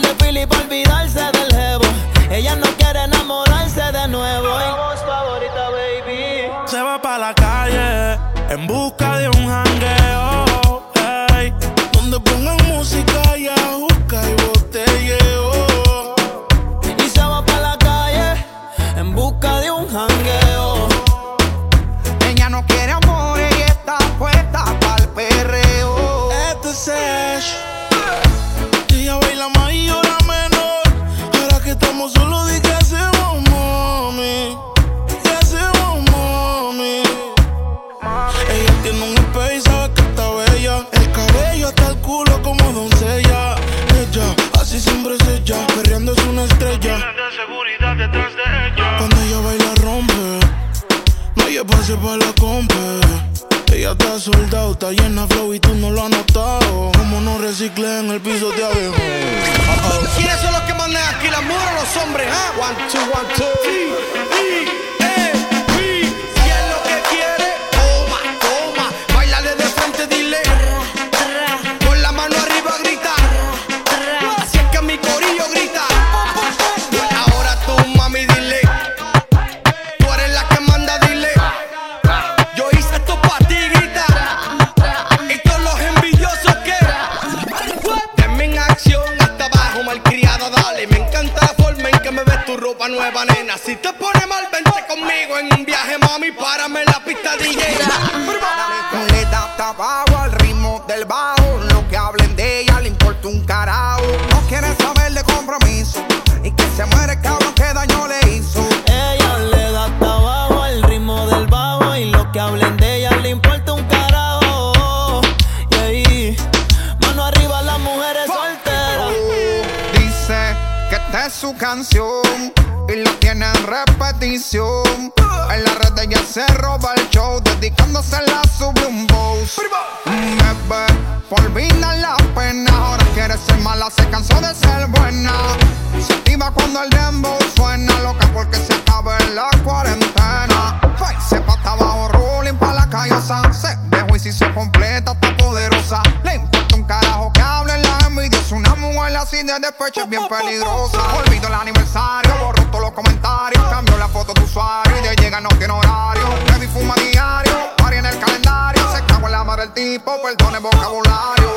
Par de pili para olvidarse del jevo. Ella no quiere enamorarse de nuevo. Y voz favorita, baby. Se va para la calle en busca de un soldado, está llena de flow y tú no lo has notado. Como no reciclé en el piso de abajo. ¿Quiénes son los que mandan aquí, las mujeres o los hombres? ah? One, two, one, two. Sí, eh, sí. Ropa nueva, nena. Si te pone mal, vente conmigo en un viaje, mami. Párame en la pista DJ. Le da tabaco al ritmo del bajo. Lo que hablen de ella le importa un carajo. No quiere saber de compromiso. Y que se muere el cabrón que daño le hizo. Ella le da tabajo al ritmo del bajo y lo que hablen de ella le importa un carajo. Y ahí, mano arriba las mujeres solteras. Dice que esta es su canción repetición. En la red ella se roba el show, dedicándose la sube un boss. Bebé, olvida la pena, ahora quiere ser mala, se cansó de ser buena. Se activa cuando el dembow suena, loca porque se acaba en la cuarentena. De despecho, es bien peligrosa. Olvido el aniversario, borró todos los comentarios. Cambió la foto de usuario y de llega no tiene horario. Baby fuma diario, party en el calendario. Se cago en la madre del tipo, perdone vocabulario.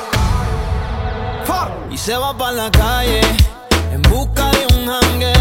Y se va para la calle en busca de un jangueo.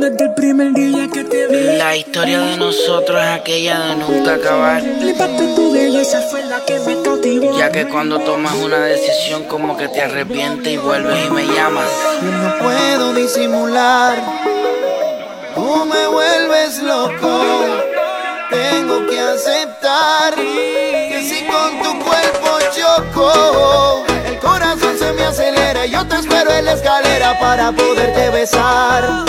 Desde el primer día que te vi. La historia de nosotros es aquella de nunca acabar. Flipaste tu belleza, fue la que me cautivó. Ya que cuando tomas una decisión como que te arrepientes y vuelves y me llamas. Yo no puedo disimular. Tú me vuelves loco. Tengo que aceptar que si con tu cuerpo choco, la escalera para poderte besar.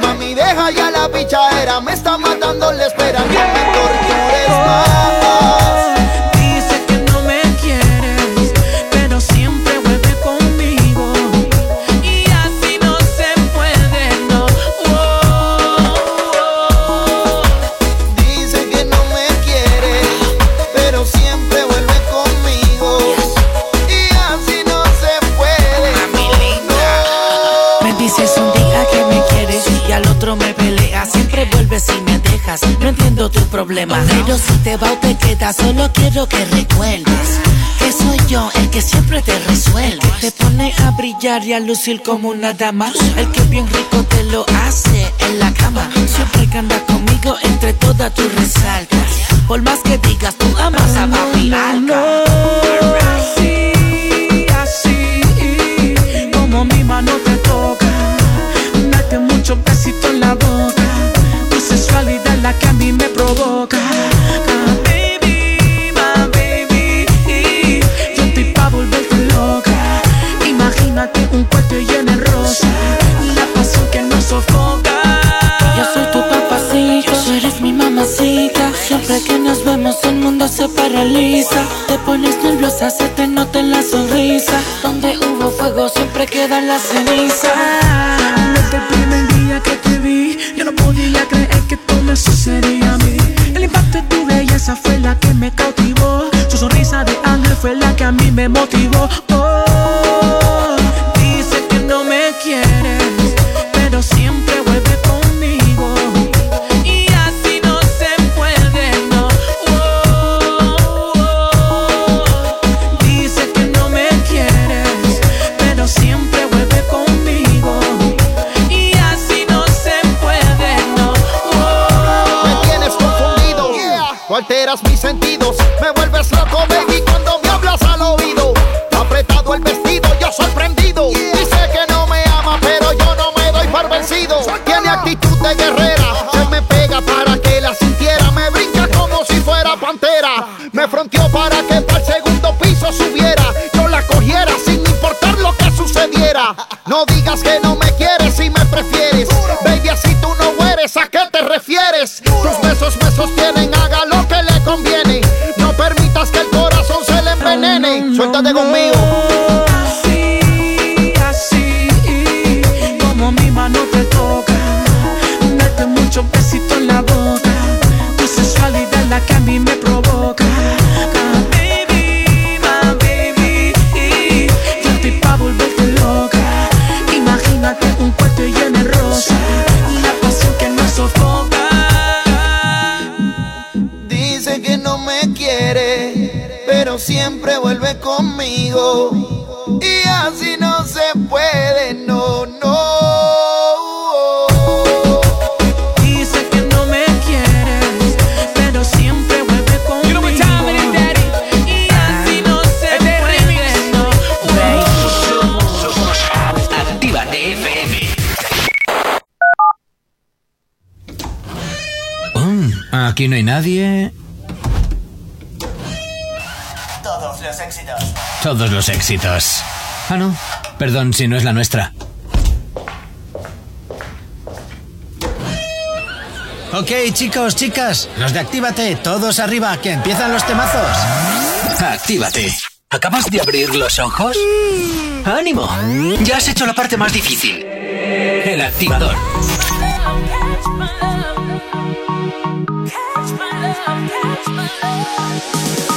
Mami, deja ya la pichadera. Me está matando la espera. No me tortures más. No entiendo tu problema. Pero si te va o te quedas, solo quiero que recuerdes que soy yo el que siempre te resuelve. Te pone a brillar y a lucir como una dama. El que bien rico te lo hace en la cama. Siempre que anda conmigo, entre todas tú resaltas. Por más que digas, tú amas a papi Alca. Así, así, como mi mano te toca. Date muchos besitos en la boca la que a mí me provoca. Ah, baby, my baby. Yo estoy pa' volverte loca. Imagínate un cuarto lleno de rosa. La pasión que nos sofoca. Yo soy tu papacito, eres mi mamacita. Siempre que nos vemos, el mundo se paraliza. Te pones nerviosa, se te nota en la sonrisa. Donde hubo fuego, siempre queda la ceniza. Ah, Desde el día que el impacto de tu belleza fue la que me cautivó. Su sonrisa de ángel fue la que a mí me motivó. Oh. Alteras mis sentidos, me vuelves loco, baby, cuando No hay nadie. Todos los éxitos. Todos los éxitos. Ah, no. Perdón si no es la nuestra. Ok, chicos, chicas, los de Actívate, todos arriba, que empiezan los temazos. Actívate. ¿Acabas de abrir los ojos? ¡Ánimo! Ya has hecho la parte más difícil. El activador. Bye.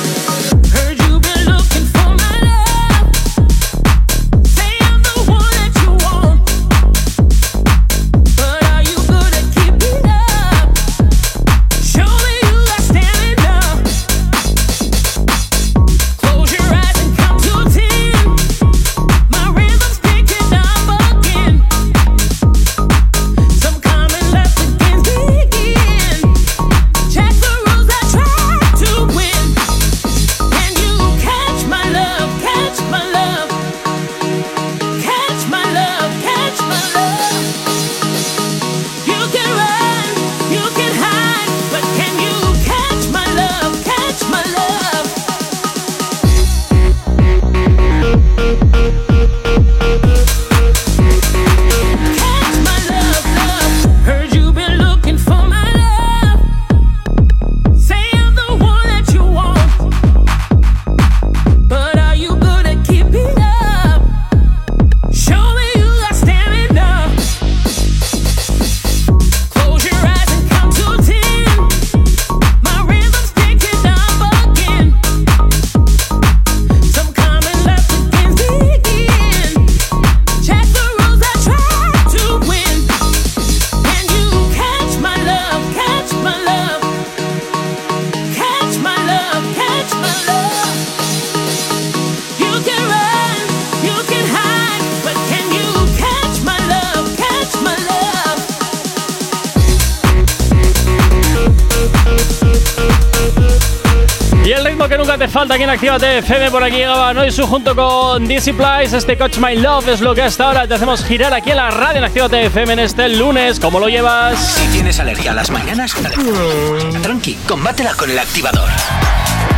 90 aquí en Actívate FM. Por aquí llegaba Noisu junto con Dizzy Plies. Este Coach My Love es lo que hasta ahora te hacemos girar aquí en la radio en Actívate FM en este lunes. ¿Cómo lo llevas? Si tienes alergia a las mañanas, mm. tranqui, combátela con el activador.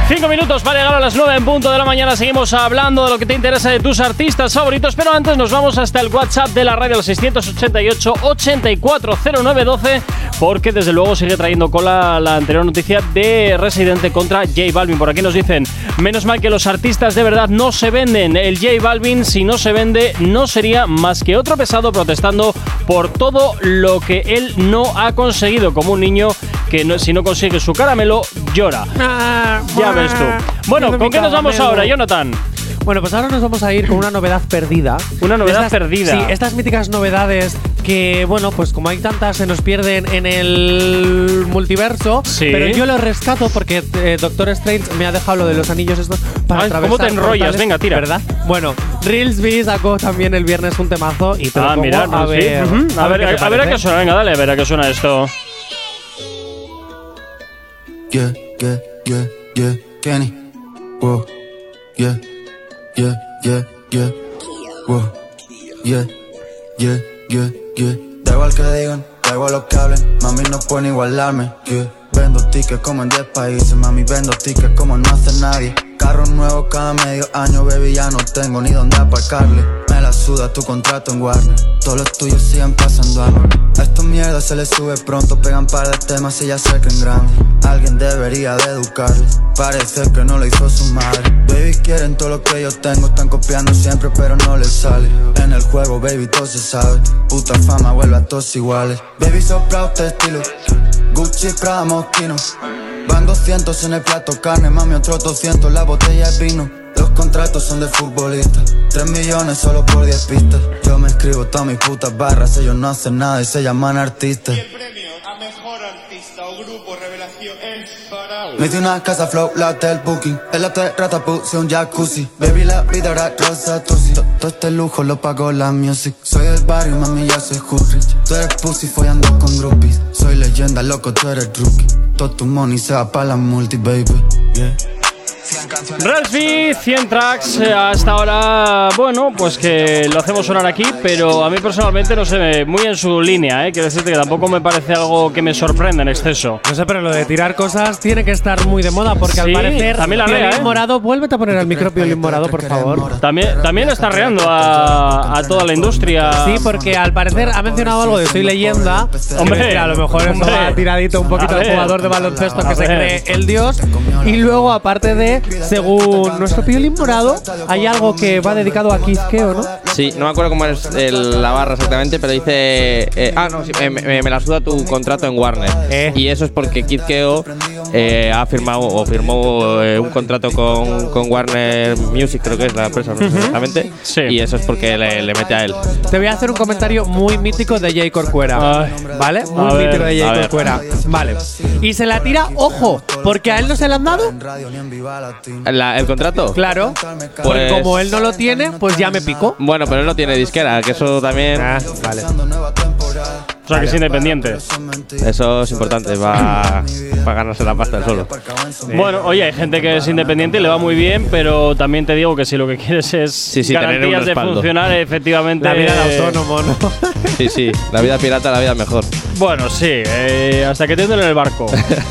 Cinco minutos para llegar a las 9 en punto de la mañana. Seguimos hablando de lo que te interesa de tus artistas favoritos, pero antes nos vamos hasta el WhatsApp de la radio, al 688 840912 porque desde luego sigue trayendo cola la anterior noticia de Residente contra J Balvin. Por aquí nos dicen, menos mal que los artistas de verdad no se venden. El J Balvin, si no se vende, no sería más que otro pesado protestando por todo lo que él no ha conseguido, como un niño que no- si no consigue su caramelo, llora. Ya ves tú. Bueno, ¿con qué nos vamos ahora, Jonathan? Bueno, pues ahora nos vamos a ir con una novedad perdida. Una novedad Estas- perdida. Sí, estas míticas novedades que, bueno, pues como hay tantas, se nos pierden en el multiverso. Sí. Pero yo lo rescato porque eh, Doctor Strange me ha dejado lo de los anillos estos para Ay, atravesar ¿cómo te enrollas? portales, Venga, tira. ¿Verdad? Bueno, Reelsby sacó también el viernes un temazo y te lo Ah, pongo mira, a no, sí. ver. A ver, a, a ver a qué suena. Venga, dale, a ver a qué suena esto. Yeah, yeah, yeah, yeah, Kenny. Whoa, yeah, yeah, yeah, yeah. Whoa, yeah, yeah, yeah, yeah. Da igual que digan, da igual lo que hablen, mami no pueden igualarme. Yeah. Vendo tickets como en 10 países, mami vendo tickets como no hace nadie. Carro nuevo cada medio año, baby, ya no tengo ni dónde aparcarle. La suda tu contrato en Warner, todos los tuyos siguen pasando algo. A estos mierdas se les sube pronto, pegan par de temas y ya se creen grandes. Alguien debería de educarles, parece que no lo hizo su madre. Baby, quieren todo lo que yo tengo, están copiando siempre, pero no les sale. En el juego, baby, todo se sabe. Puta fama vuelve a todos iguales. Baby, sopla este estilo. Gucci, Prada, Moschino. Van 200 en el plato carne, mami, otros 200 la botella de vino. Los contratos son de futbolistas. 3 millones solo por 10 pistas. Yo me escribo todas mis putas barras, ellos no hacen nada y se llaman artistas. Me di una casa flow, la hotel booking. En la terraza puse un jacuzzi. Baby, la vida era rosa, tusi. To- Todo este lujo lo pagó la music. Soy del barrio, mami, ya soy rich Tú eres pussy follando con groupies. Soy leyenda, loco, tú eres rookie. Todo tu money se va pa' la multi, baby. Yeah Ralphie, 100 tracks eh, hasta ahora, bueno, pues que lo hacemos sonar aquí, pero a mí personalmente no sé, muy en su línea, ¿eh? Quiero decirte que tampoco me parece algo que me sorprenda en exceso. No sé, pero lo de tirar cosas tiene que estar muy de moda porque Sí, al parecer también la rea, ¿eh? Morado, vuélvete a poner al micro Violín Morado, por favor. También, también está reando a, a toda la industria. Sí, porque al parecer ha mencionado algo de Soy Leyenda. Hombre, a lo mejor eso va tiradito un poquito al jugador de baloncesto que se cree el dios. Y luego, aparte de, según nuestro Violín Morado, hay algo que va dedicado a Keo, ¿no? Sí, no me acuerdo cómo es el- la barra exactamente, pero dice. eh, ah, no, sí, me, me- me la suda tu contrato en Warner. Eh. Y eso es porque Kid Keo eh, ha firmado o firmó eh, un contrato con, con Warner Music, creo que es la empresa, Ujú. exactamente. Y eso es porque le, le mete a él. Te voy a hacer un comentario muy mítico de Jay Corcuera. ¿Vale? Muy ver, mítico de Jay. Corcuera. Vale. Y se la tira, ojo, porque a él no se la han dado. La- ¿El contrato? Claro. Pues- Pues como él no lo tiene, pues ya me picó. Bueno, pero él no tiene disquera, que eso también. Ah, vale. O sea, que es independiente. Eso es importante para ganarse la pasta solo. Bueno, oye, hay gente que es independiente y le va muy bien, pero también te digo que si lo que quieres es sí, tener un garantías de respaldo. funcionar, efectivamente. La vida de autónomo, ¿no? Sí, sí, la vida pirata, la vida mejor. Bueno, sí, eh, hasta que te hunden en el barco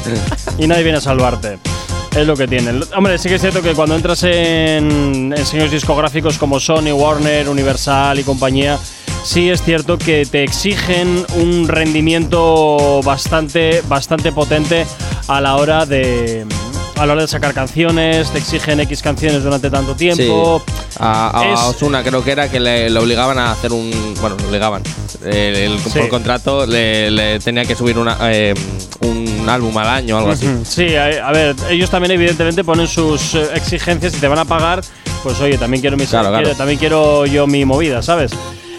y nadie viene a salvarte. Es lo que tienen. Hombre, sí que es cierto que cuando entras en, en sellos discográficos como Sony, Warner, Universal y compañía, sí es cierto que te exigen un rendimiento bastante, bastante potente a la hora de a la hora de sacar canciones, te exigen X canciones durante tanto tiempo. Sí. A, a Es- Osuna creo que era que le, le obligaban a hacer un. Bueno, le obligaban. El, el- Sí. Por contrato le, le tenía que subir una, eh, un álbum al año o algo así. Sí, a, a ver, ellos también evidentemente ponen sus eh, exigencias y te van a pagar, pues oye, también quiero mi Claro, claro. quiero- también quiero yo mi movida, ¿sabes?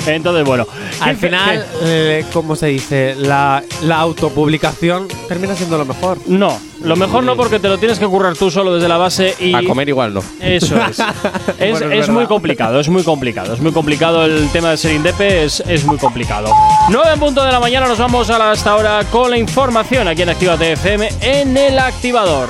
Entonces, bueno, Al ¿qué- final, eh, ¿cómo se dice? La, la autopublicación termina siendo lo mejor. No, lo mejor no porque te lo tienes que currar tú solo desde la base y A comer igual no. Eso es. es Bueno, es es muy complicado, es muy complicado. Es muy complicado el tema de ser indepe, es, es muy complicado. 9 en punto de la mañana, nos vamos a la hasta ahora con la información aquí en Actívate FM en el activador.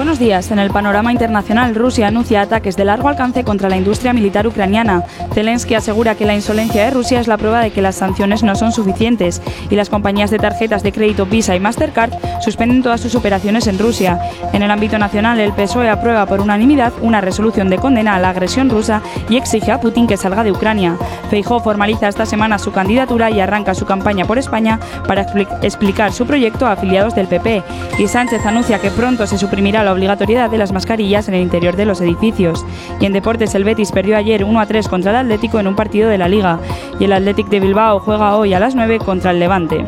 Buenos días. En el panorama internacional, Rusia anuncia ataques de largo alcance contra la industria militar ucraniana. Zelensky asegura que la insolencia de Rusia es la prueba de que las sanciones no son suficientes y las compañías de tarjetas de crédito Visa y Mastercard suspenden todas sus operaciones en Rusia. En el ámbito nacional, el PSOE aprueba por unanimidad una resolución de condena a la agresión rusa y exige a Putin que salga de Ucrania. Feijóo formaliza esta semana su candidatura y arranca su campaña por España para expli- explicar su proyecto a afiliados del PP. Y Sánchez anuncia que pronto se suprimirá la obligatoriedad de las mascarillas en el interior de los edificios. Y en deportes, el Betis perdió ayer 1 a 3 contra el Atlético en un partido de la Liga. Y el Athletic de Bilbao juega hoy a las 9 contra el Levante.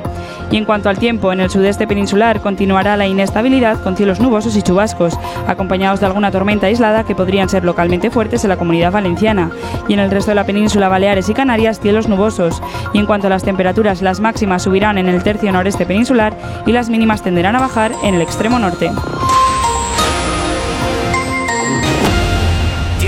Y en cuanto al tiempo, en el sudeste peninsular continuará la inestabilidad con cielos nubosos y chubascos, acompañados de alguna tormenta aislada que podrían ser localmente fuertes en la comunidad valenciana. Y en el resto de la península Baleares y Canarias, cielos nubosos. Y en cuanto a las temperaturas, las máximas subirán en el tercio noreste peninsular y las mínimas tenderán a bajar en el extremo norte.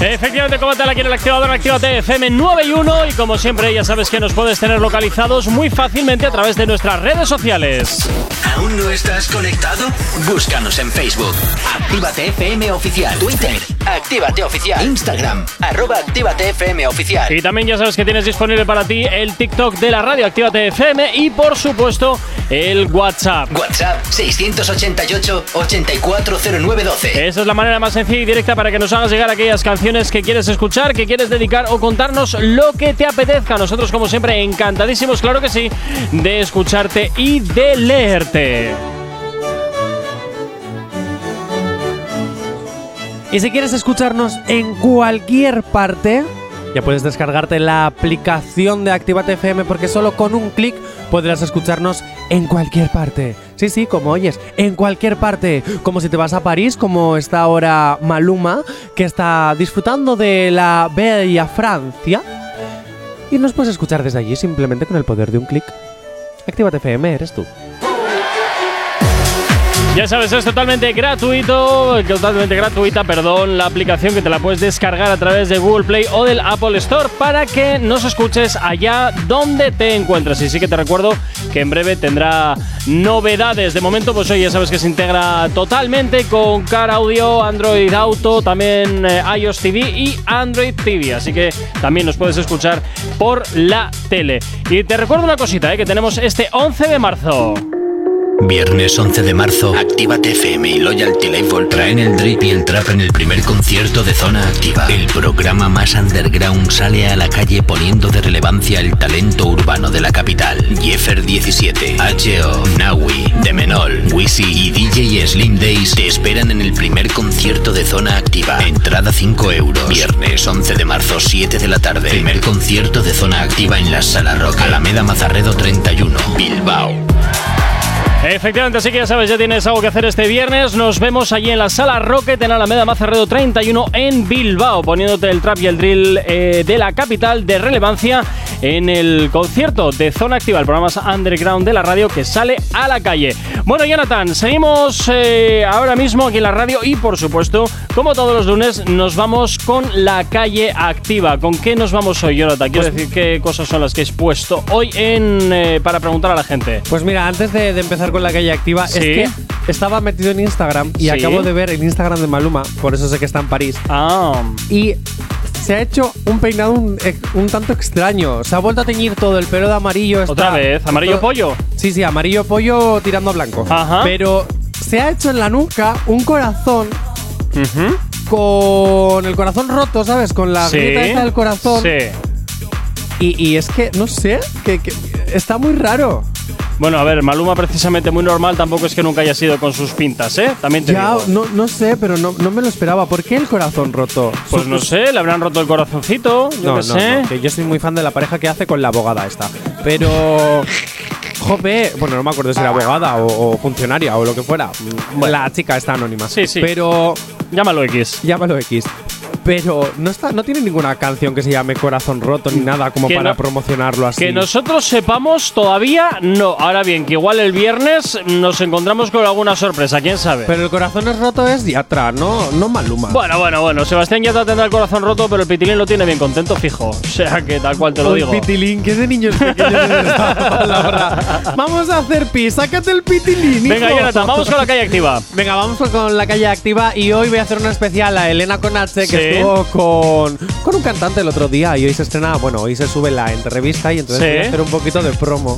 Efectivamente, coméntala aquí en el activador Actívate FM 9 y 1 y como siempre ya sabes que nos puedes tener localizados muy fácilmente a través de nuestras redes sociales. ¿Aún no estás conectado? Búscanos en Facebook. Actívate FM Oficial. Twitter. Actívate Oficial. Instagram. Arroba Actívate FM Oficial. Y también ya sabes que tienes disponible para ti el TikTok de la radio Actívate FM y por supuesto el WhatsApp. WhatsApp 688 840912. Esa es la manera más sencilla y directa para que nos hagas llegar aquellas canciones que quieres escuchar, que quieres dedicar o contarnos lo que te apetezca. Nosotros, como siempre, encantadísimos, claro que sí, de escucharte y de leerte. Y si quieres escucharnos en cualquier parte, ya puedes descargarte la aplicación de Actívate FM porque solo con un clic podrás escucharnos en cualquier parte. Sí, sí, como oyes, en cualquier parte. Como si te vas a París, como está ahora Maluma, que está disfrutando de la bella Francia. Y nos puedes escuchar desde allí simplemente con el poder de un clic. Actívate FM, eres tú. Ya sabes, es totalmente gratuito, totalmente gratuita, perdón, la aplicación que te la puedes descargar a través de Google Play o del Apple Store para que nos escuches allá donde te encuentres. Y sí que te recuerdo que en breve tendrá novedades. De momento, pues hoy ya sabes que se integra totalmente con Car Audio, Android Auto, también eh, iOS TV y Android TV. Así que también nos puedes escuchar por la tele. Y te recuerdo una cosita, eh, que tenemos este 11 de marzo. Viernes 11 de marzo, Actívate FM y Loyalty Label traen el drip y el trap en el primer concierto de Zona Activa. El programa más underground sale a la calle poniendo de relevancia el talento urbano de la capital. Jeffer 17, H.O., Nawi, Demenol, Wisi y DJ Slim Days te esperan en el primer concierto de Zona Activa. Entrada 5 euros. Viernes 11 de marzo, 7 de la tarde. Primer concierto de Zona Activa en la Sala Rock. Alameda Mazarredo 31, Bilbao. Efectivamente, así que ya sabes, ya tienes algo que hacer este viernes. Nos vemos allí en la sala Rocket en Alameda Mazarredo 31 en Bilbao, poniéndote el trap y el drill eh, de la capital de relevancia en el concierto de Zona Activa, el programa underground de la radio que sale a la calle. Bueno, Jonathan, seguimos eh, ahora mismo aquí en la radio y, por supuesto, como todos los lunes, nos vamos con la calle activa. ¿Con qué nos vamos hoy, Jonathan? Quiero decir, ¿qué cosas son las que has puesto hoy en eh, para preguntar a la gente? Pues mira, antes de, de empezar con la calle activa, Sí. es que estaba metido en Instagram y Sí. acabo de ver el Instagram de Maluma, por eso sé que está en París. Ah. Y se ha hecho un peinado un, un tanto extraño. Se ha vuelto a teñir todo el pelo de amarillo. está- ¿Otra vez? ¿Amarillo todo- pollo? Sí, sí, amarillo pollo tirando a blanco. Ajá. Pero se ha hecho en la nuca un corazón con el corazón roto, ¿sabes? Con la Sí. grieta del corazón. Sí. Y, y es que, no sé, que, que está muy raro. Bueno, a ver, Maluma precisamente muy normal tampoco es que nunca haya sido con sus pintas, ¿eh? También te Ya, digo. no, no sé, pero no, no me lo esperaba. ¿Por qué el corazón roto? Pues no sé, le habrán roto el corazoncito, yo No, qué sé. no, que yo soy muy fan de la pareja que hace con la abogada esta. Pero. Jope, bueno, no me acuerdo si era abogada o, o funcionaria o lo que fuera. La chica está anónima. Sí, sí. Pero. Llámalo X. Llámalo X. pero no está, no tiene ninguna canción que se llame Corazón Roto ni nada como Que para no- promocionarlo así. Que nosotros sepamos todavía no. Ahora bien, que igual el viernes nos encontramos con alguna sorpresa, quién sabe. Pero el corazón es roto es Yatra, no, no Maluma. bueno, bueno, bueno. Sebastián ya tendrá el corazón roto, pero el pitilín lo tiene bien contento, fijo. O sea que tal cual te lo digo. pitilín, que es de niños pequeños palabra. Vamos a hacer pis, sácate el pitilín. Venga, hijo. Jonathan, vamos con la calle activa. Venga, vamos con la calle activa y hoy voy a hacer una especial a Elena Conache que Sí. Estuvo con, con un cantante el otro día y hoy se estrena, bueno, hoy se sube la entrevista y entonces Sí. voy a hacer un poquito de promo.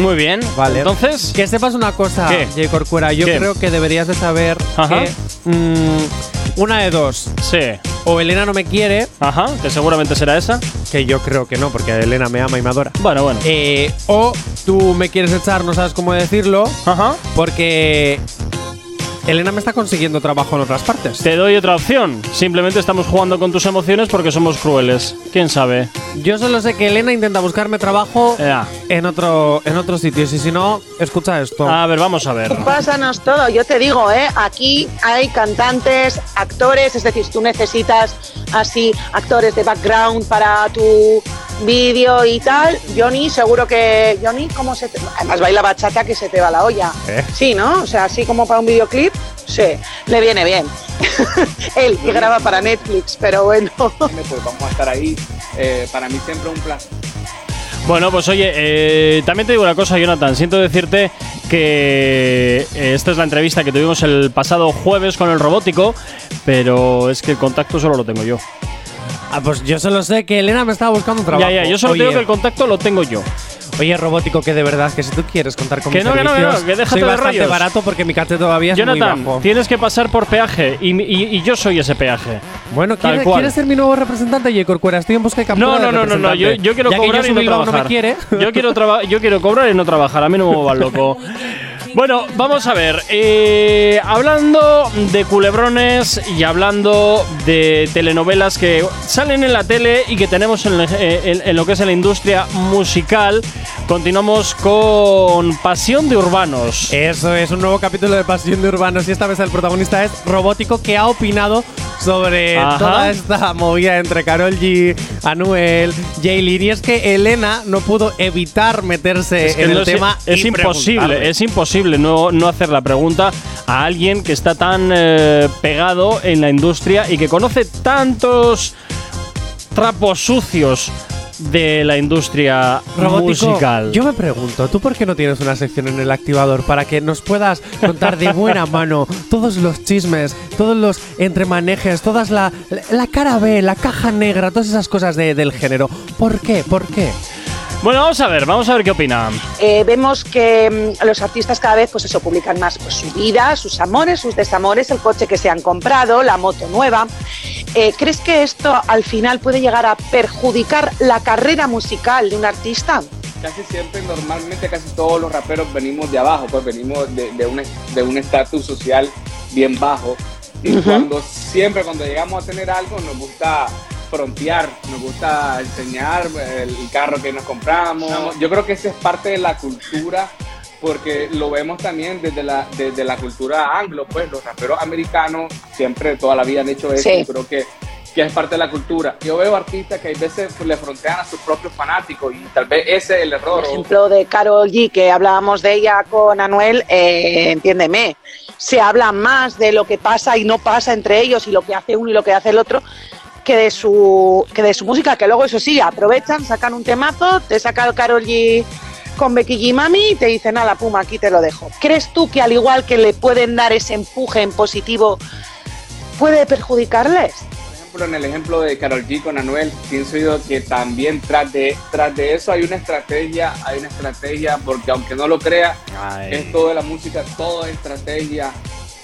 Muy bien. Vale. Entonces, Que sepas una cosa, ¿Qué? Jay Corcuera, yo ¿Qué? creo que deberías de saber Ajá. que mm, una de dos, sí. o Elena no me quiere, Ajá, que seguramente será esa. que yo creo que no, porque Elena me ama y me adora. Bueno, bueno. Eh, o tú me quieres echar, no sabes cómo decirlo, Ajá. porque Elena me está consiguiendo trabajo en otras partes. Te doy otra opción. Simplemente estamos jugando con tus emociones porque somos crueles. ¿Quién sabe? Yo solo sé que Elena intenta buscarme trabajo en otro en otros sitios y si no, escucha esto. A ver, vamos a ver. Pásanos todo, yo te digo, ¿eh? aquí hay cantantes, actores, es decir, tú necesitas así actores de background para tu vídeo y tal, Johnny, seguro que Johnny, ¿cómo se te... Además baila bachata que se te va la olla. ¿Eh? Sí, ¿no? O sea, así como para un videoclip, sí, le viene bien. Él que graba para Netflix, pero bueno. pues vamos a estar ahí. Eh, para mí siempre un placer. Bueno, pues oye, eh, también te digo una cosa, Jonathan. Siento decirte que eh, esta es la entrevista que tuvimos el pasado jueves con el robótico, pero es que el contacto solo lo tengo yo. Ah, pues yo solo sé que Elena me estaba buscando un trabajo. Ya, ya, yo solo Oye, tengo que el contacto lo tengo yo. Oye, robótico, que de verdad, que si tú quieres contar con Que mis no, que no, que no, servicios, que déjate soy de bastante rollos. barato porque mi cate todavía es Jonathan, muy bajo. tienes que pasar por peaje y, y- y yo soy ese peaje. Bueno, Tal ¿quieres, cual. ¿quieres ser mi nuevo representante, J. Corcuera? Estoy en busca captura No, de no, no, no, no, yo, yo quiero Ya que cobrar y no Bilbao no trabajar. me quiere. Yo quiero, traba- yo quiero cobrar y no trabajar, a mí no me vuelvan loco. Bueno, vamos a ver. eh, hablando de culebrones y hablando de telenovelas que salen en la tele y que tenemos en, eh, en- en lo que es en la industria musical, continuamos con Pasión de Urbanos. Eso es un nuevo capítulo de Pasión de Urbanos y esta vez el protagonista es Robótico que ha opinado sobre Ajá. toda esta movida entre Carol G, Anuel, Jaylin y es que Elena no pudo evitar meterse Es que en no el es- tema es imposible, es imposible no, no hacer la pregunta a alguien que está tan eh, pegado en la industria y que conoce tantos trapos sucios de la industria Robótico, musical. yo me pregunto, ¿tú por qué no tienes una sección en el activador para que nos puedas contar de buena mano todos los chismes, todos los entremanejes, todas la, la, la cara B, la caja negra, todas esas cosas de- del género? ¿Por qué? ¿Por qué? Bueno, vamos a ver, vamos a ver qué opina. Eh, vemos que mm, los artistas cada vez pues eso, publican más pues, su vida, sus amores, sus desamores, el coche que se han comprado, la moto nueva. Eh, ¿Crees que esto al final puede llegar a perjudicar la carrera musical de un artista? Casi siempre, normalmente casi todos los raperos venimos de abajo, pues venimos de, de un de un estatus social bien bajo. Y cuando siempre cuando llegamos a tener algo nos gusta frontear, nos gusta enseñar el carro que nos compramos. Yo creo que esa es parte de la cultura porque lo vemos también desde la, desde la cultura anglo, pues los raperos americanos siempre toda la vida han hecho eso, Sí. creo que, que es parte de la cultura. Yo veo artistas que a veces le frontean a sus propios fanáticos y tal vez ese es el error. Por ejemplo, de Carol G, que hablábamos de ella con Anuel, eh, entiéndeme, se habla más de lo que pasa y no pasa entre ellos y lo que hace uno y lo que hace el otro que de su, que de su música, que luego eso sí, aprovechan, sacan un temazo, te saca el Carol G con Becky G Mami y te dicen, nada, puma, aquí te lo dejo. ¿Crees tú que al igual que le pueden dar ese empuje en positivo, puede perjudicarles? ejemplo, en el ejemplo de Carol G con Anuel, pienso yo que también tras de, tras de eso hay una estrategia, hay una estrategia, porque aunque no lo crea, es todo de la música, todo es estrategia.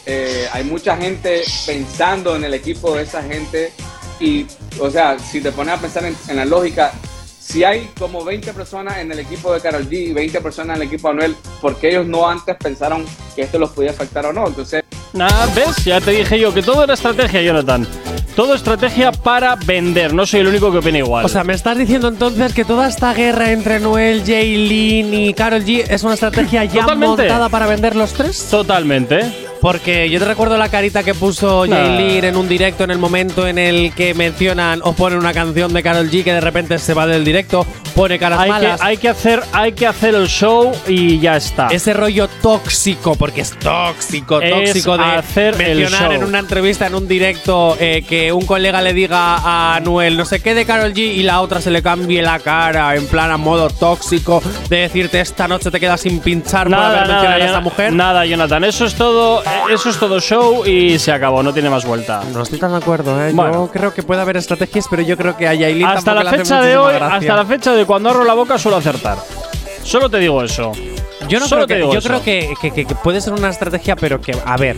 Eh, hay mucha gente pensando en el equipo de esa gente y, o sea, si te pones a pensar en, en la lógica, si hay como 20 personas en el equipo de Carol G y 20 personas en el equipo de Anuel, ¿por qué ellos no antes pensaron que esto los podía afectar o no? Entonces, Nada, ¿ves? Ya te dije yo que todo era estrategia, Jonathan. Todo estrategia para vender. No soy el único que opina igual. O sea, me estás diciendo entonces que toda esta guerra entre Noel, Jaylin y Carol G es una estrategia ya Totalmente. montada para vender los tres? Totalmente. Porque yo te recuerdo la carita que puso Nah. Jaylin en un directo en el momento en el que mencionan o ponen una canción de Carol G que de repente se va del directo, pone caras Hay que, malas. hay, que hacer, hay que hacer el show y ya está. ese rollo tóxico, porque es tóxico, Es tóxico de hacer el mencionar en una entrevista, en un directo, eh, que un colega le diga a Noel no sé qué de Carol G y la otra se le cambie la cara en plan a modo tóxico de decirte esta noche te quedas sin pinchar por haber mencionado a esta Jonathan, mujer. Nada, Jonathan. Eso es todo. Eh, Eso es todo show y se acabó. No tiene más vuelta. No estoy tan de acuerdo, ¿eh? Bueno. Yo creo que puede haber estrategias, pero yo creo que a Yailin Hasta la fecha de hoy, gracia. hasta la fecha de cuando abro la boca suelo acertar. Solo te digo eso. Yo no Solo creo te que, digo yo eso. creo que, que- que- que puede ser una estrategia, pero que, a ver.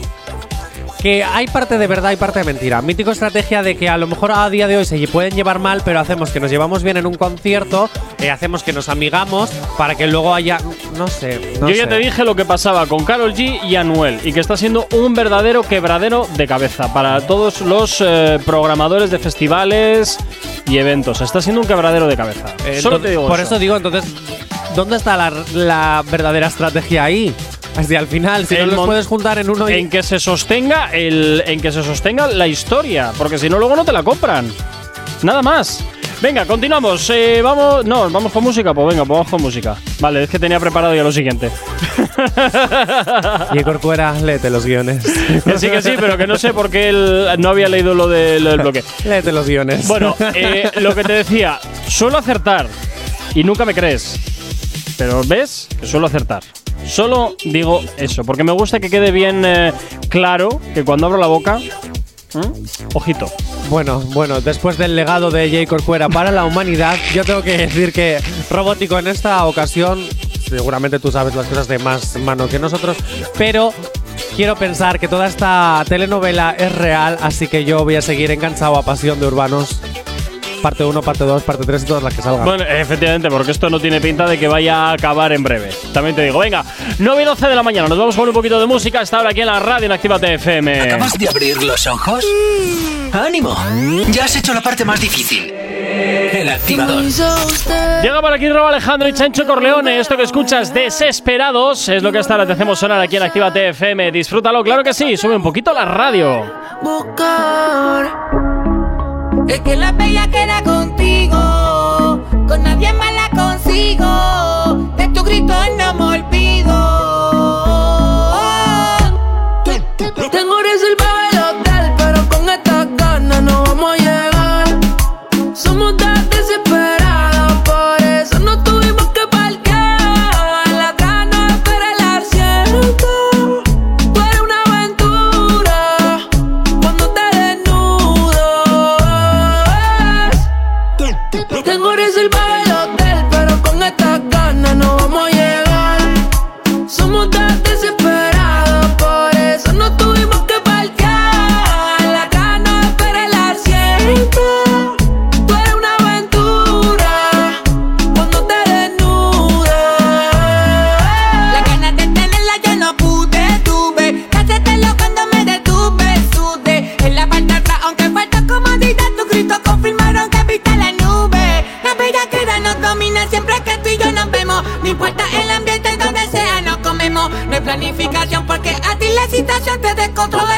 Que hay parte de verdad y parte de mentira. Mítico estrategia de que a lo mejor a día de hoy se pueden llevar mal, pero hacemos que nos llevamos bien en un concierto, eh, hacemos que nos amigamos para que luego haya. No sé. no Yo ya te dije lo que pasaba con Carol G y Anuel y que está siendo un verdadero quebradero de cabeza para todos los eh, programadores de festivales y eventos. Está siendo un quebradero de cabeza. Eh, Solo te digo Por eso. eso digo, entonces, ¿dónde está la, la verdadera estrategia ahí? Así al final, si no El los mon- puedes juntar en uno y. en que se sostenga el en que se sostenga la historia, porque si no luego no te la compran. Nada más. Venga, continuamos. Eh, vamos, no, vamos con música. Pues venga, pues vamos con música. Vale, es que tenía preparado ya lo siguiente. Y Corcuera, léete los guiones. que sí, que sí, pero que no sé por qué él no había leído lo, de- lo del bloque. léete los guiones. Bueno, eh, lo que te decía, suelo acertar y nunca me crees. Pero ves que suelo acertar. Solo digo eso, porque me gusta que quede bien eh, claro que cuando abro la boca, ¿m? ojito. Bueno, bueno, después del legado de Jay Corcuera para la humanidad, yo tengo que decir que Robótico en esta ocasión, seguramente tú sabes las cosas de más mano que nosotros, pero quiero pensar que toda esta telenovela es real, así que yo voy a seguir enganchado a Pasión de Urbanos. Parte 1, parte 2, parte 3 y todas las que salgan. Bueno, efectivamente, porque esto no tiene pinta de que vaya a acabar en breve. También te digo, venga, 9 y 12 de la mañana, nos vamos con un poquito de música. Está ahora aquí en la radio en Actívate FM. ¿Acabas de abrir los ojos? ¡Ánimo! Ya has hecho la parte más difícil. El activador. Llega por aquí Robo Alejandro y Chancho Corleone. Esto que escuchas, Desesperados, es lo que hasta ahora te hacemos sonar aquí en Actívate FM. Disfrútalo, claro que sí. Sube un poquito la radio. buscar. Es que la bella queda contigo, con nadie más la consigo. De tu grito la situación te descontrola.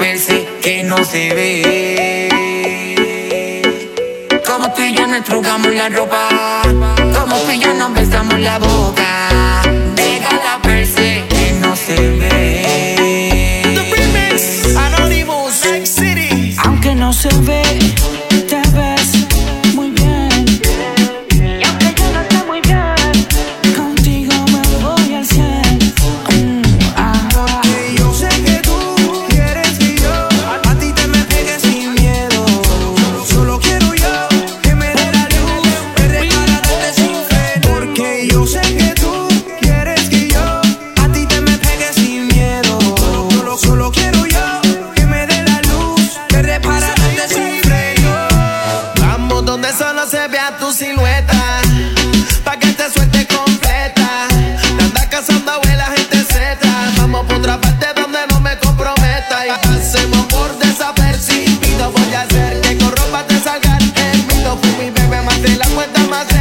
pensé que no se ve. Como tú y yo nos trugamos la ropa, como tú y yo nos besamos la boca. Déjala per se que no se ve. The remix, Anonymous, City. Aunque no se ve. mas é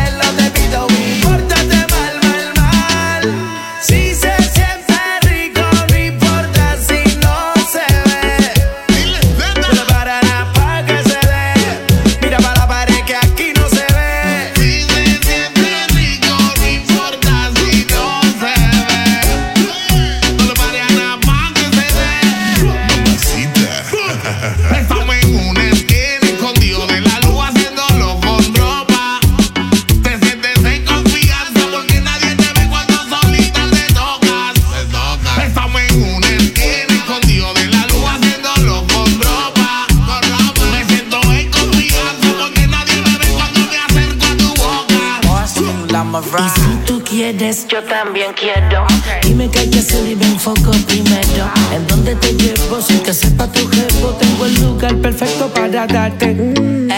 yo también quiero. Dime qué hay que hacer y me enfoco primero. ¿En dónde te llevo? Sin que sepa tu jefe, tengo el lugar perfecto para darte. Mm.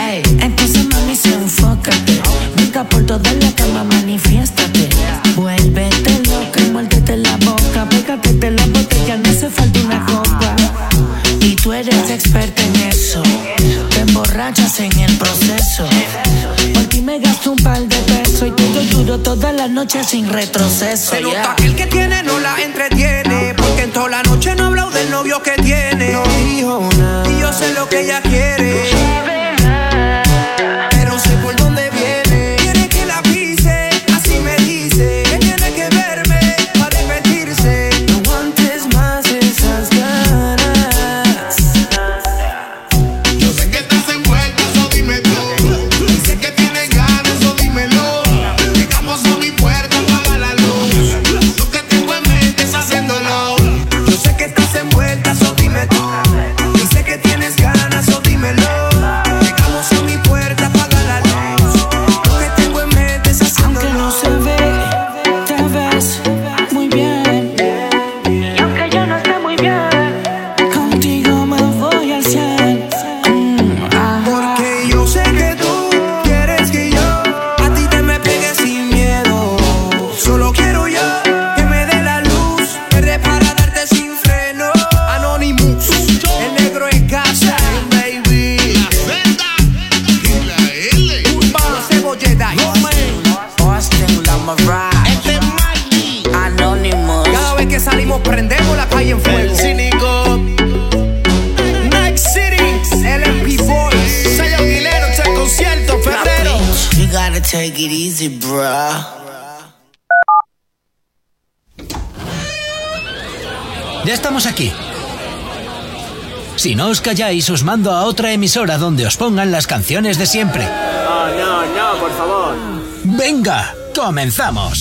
Entonces, mami, se enfócate. Busca por todas las las noches sin retroceso. Se nota yeah. el que tiene no Si no os calláis, os mando a otra emisora donde os pongan las canciones de siempre. No, no, no, por favor. Venga, comenzamos.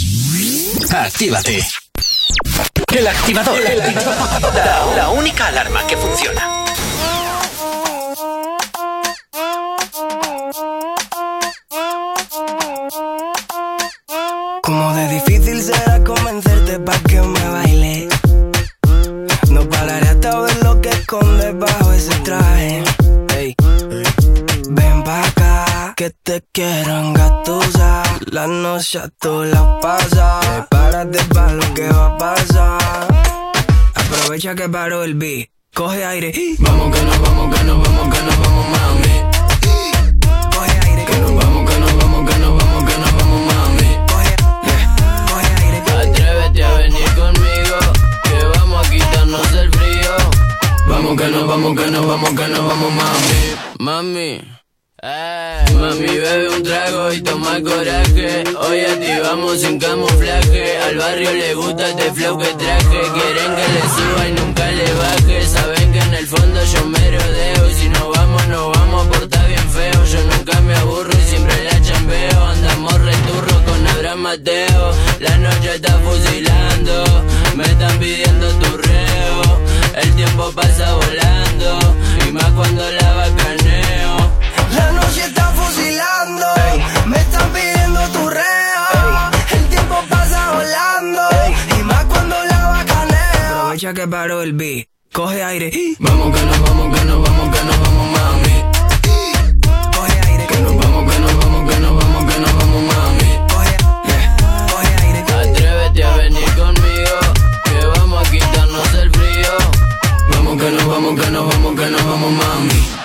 Actívate. El activador. La, la única alarma que funciona. Tú la pasas. Prepárate pa' lo que va a pasar. Aprovecha que paró el beat. Coge aire. Vamos que nos vamos, que nos vamos, que nos vamos, mami. Coge aire. Que nos vamos, que nos vamos, que nos vamos, que nos vamos, mami. Atrévete a venir conmigo, que vamos a quitarnos el frío. Vamos que nos vamos, que nos vamos, que nos vamos, mami. Mami, eh, mami, bebe un trago y toma coraje. Hoy activamos sin camuflaje. Al barrio le gusta este flow que traje. Quieren que le suba y nunca le baje. Saben que en el fondo yo me rodeo. Y si no vamos, no vamos por estar bien feo. Yo nunca me aburro y siempre la chambeo. Andamos returro con Abraham Mateo. La noche está fusilando. Me están pidiendo tu reo. El tiempo pasa volando. Y más cuando la bacaneo. La noche está fusilando, me están pidiendo tu reo. El tiempo pasa volando, y más cuando la bacaneo. Aprovecha que paró el beat, coge aire. Vamos que nos vamos, que nos vamos, que nos vamos, mami. Coge aire. Que nos vamos, que nos vamos, que nos vamos, que nos vamos, mami. Atrévete a venir conmigo, que vamos a quitarnos el frío. Vamos que nos vamos, que nos vamos, que nos vamos, mami.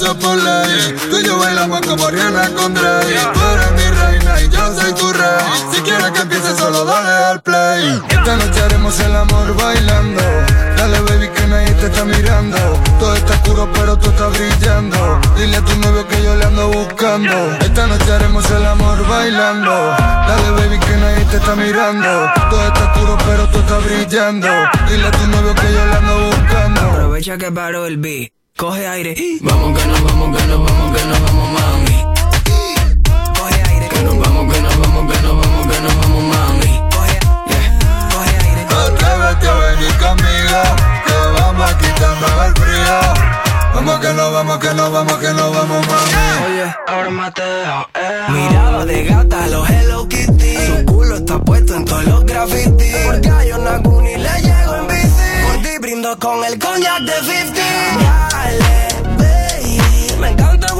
Por ley. Tú y yo bailamos como Rihanna con Drake. Tú eres mi reina y yo soy tu rey. Si quieres que empiece, solo dale al play. Esta noche haremos el amor bailando. Dale, baby, que nadie te está mirando. Todo está oscuro, pero tú estás brillando. Dile a tu novio que yo le ando buscando. Esta noche haremos el amor bailando. Dale, baby, que nadie te está mirando. Todo está oscuro, pero tú estás brillando. Dile a tu novio que yo le ando buscando. Aprovecha que paró el beat, coge aire. Vamos que nos vamos, que nos vamos, que nos vamos, mami. Coge aire. Que nos vamos, que nos vamos, que nos vamos, que nos vamos, mami. Atrévete a venir conmigo, que vamos a quitarnos el frío. Vamos que no vamos, que no vamos, que no vamos, mami. Oye, ahora Mateo, eh. Mirada de gata, los Hello Kitty. Su culo está puesto en todos los grafitis. Porque a John Aguni le llego en bici. Por ti brindo con el coñac de 50.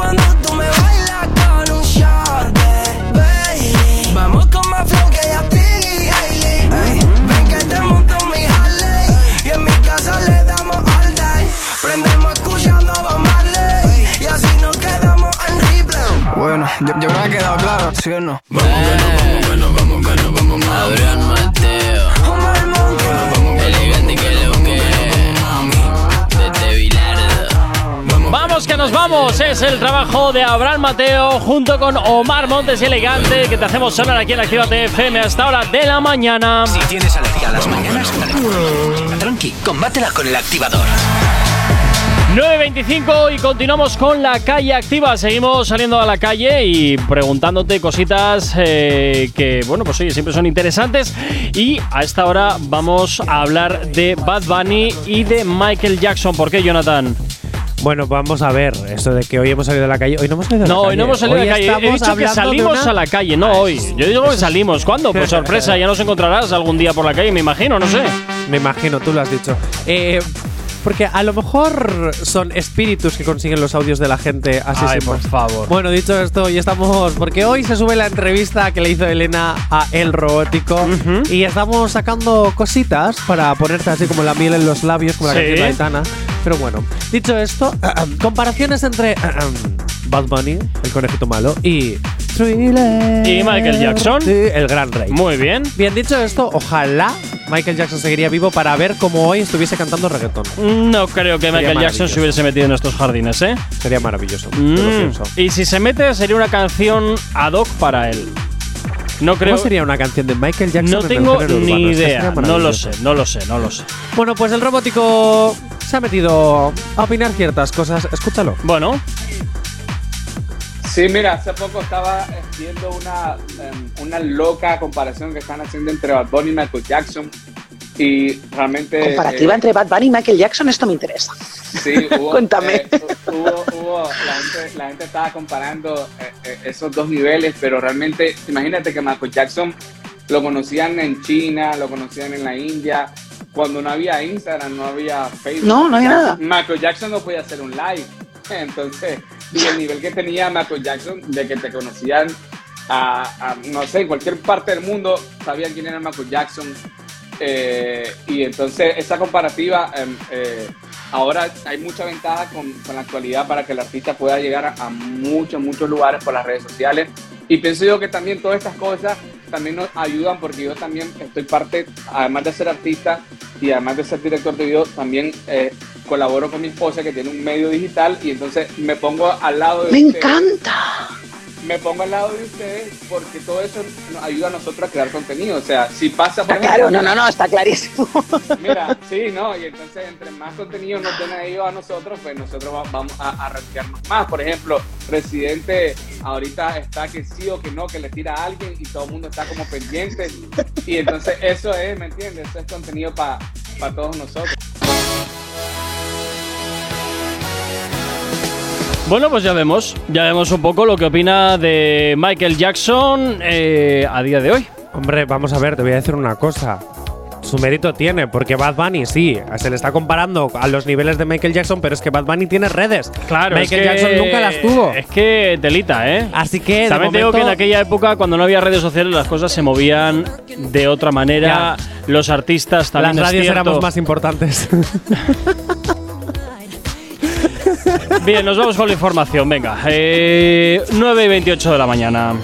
Cuando tú me bailas con un shot de baby. Vamos con más flow que ya Ey, Ven que te monto mi Harley. Y en mi casa le damos all day. Prendemos escuchando Bob Marley. Y así nos quedamos en replay. Bueno, yo, yo creo que ha quedado claro, ¿sí o no? Vamos que nos vamos, que nos vamos, que nos vamos, mami. Que nos vamos, es el trabajo de Abraham Mateo junto con Omar Montes y Elegante que te hacemos sonar aquí en Actívate FM hasta hora de la mañana. Si tienes alergia a las mañanas, tranqui, combátela con el activador. 9.25 y continuamos con la calle activa. Seguimos saliendo a la calle y preguntándote cositas eh, que, bueno, pues oye, siempre son interesantes. Y a esta hora vamos a hablar de Bad Bunny y de Michael Jackson. ¿Por qué, Jonathan? Bueno, vamos a ver, esto de que hoy hemos salido a la calle. Hoy no hemos salido a la No, calle. hoy no hemos salido a la calle. He dicho que salimos una- a la calle, no hoy. Yo digo que salimos. ¿Cuándo? Pues sorpresa, ya nos encontrarás algún día por la calle, me imagino, no sé. Me imagino, tú lo has dicho. Eh, porque a lo mejor son espíritus que consiguen los audios de la gente así Ay, por favor. Bueno, dicho esto, ya estamos. Porque hoy se sube la entrevista que le hizo Elena a El Robótico. Y estamos sacando cositas para ponerte así como la miel en los labios, como la canción de Aitana. Pero bueno, dicho esto, comparaciones entre Bad Bunny, el conejito malo, y Thriller. ¿Y Michael Jackson? Sí, el gran rey. Muy bien. Bien, dicho esto, ojalá Michael Jackson seguiría vivo para ver cómo hoy estuviese cantando reggaetón. No creo que Sería Michael Jackson se hubiese metido en estos jardines, ¿eh? Sería maravilloso. yo lo Mm. pienso. Y si se mete, sería una canción ad hoc para él. No creo. ¿Cómo sería una canción de Michael Jackson? No en el tengo urbano? ni Es que idea. No lo sé, no lo sé, no lo sé. Bueno, pues el robótico se ha metido a opinar ciertas cosas. Escúchalo. Bueno. Sí, mira, hace poco estaba eh, viendo una, em, una loca comparación que están haciendo entre Bad Bunny y Michael Jackson. Y realmente. Comparativa eh, entre Bad Bunny y Michael Jackson, esto me interesa. Sí, hubo, Cuéntame. eh, hubo, hubo- la, gente, la gente estaba comparando eh, esos dos niveles, pero realmente, imagínate que Michael Jackson lo conocían en China, lo conocían en la India, cuando no había Instagram, no había Facebook. No, no había nada. Michael Jackson no podía hacer un live. Entonces, y el nivel que tenía Michael Jackson, de que te conocían a, a, no sé, en cualquier parte del mundo, sabían quién era Michael Jackson. Eh, y entonces esa comparativa, em, eh, ahora hay mucha ventaja con, con la actualidad para que el artista pueda llegar a, a muchos, muchos lugares por las redes sociales. Y pienso yo que también todas estas cosas también nos ayudan porque yo también estoy parte, además de ser artista y además de ser director de video, también eh, colaboro con mi esposa que tiene un medio digital y entonces me pongo al lado de Me encanta. Me pongo al lado de ustedes porque todo eso nos ayuda a nosotros a crear contenido. O sea, si pasa por Claro, no, no, no, está clarísimo. Mira, sí, no, y entonces entre más contenido nos den a ellos a nosotros, pues nosotros va- vamos a, a rankearnos más. Por ejemplo, Residente ahorita está que sí o que no, que le tira a alguien y todo el mundo está como pendiente. Y entonces eso es, ¿me entiendes? Eso es contenido para todos nosotros. Bueno, pues ya vemos. Ya vemos un poco lo que opina de Michael Jackson eh, a día de hoy. Hombre, vamos a ver, te voy a decir una cosa. Su mérito tiene, porque Bad Bunny sí, se le está comparando a los niveles de Michael Jackson, pero es que Bad Bunny tiene redes. Claro, Michael es que- Jackson nunca las tuvo. Es que telita, ¿eh? Así que, También te digo momento- que en aquella época, cuando no había redes sociales, las cosas se movían de otra manera. Los artistas también. Las radios éramos más importantes. Bien, nos vamos con la información. Venga, eh, 9 y 28 de la mañana.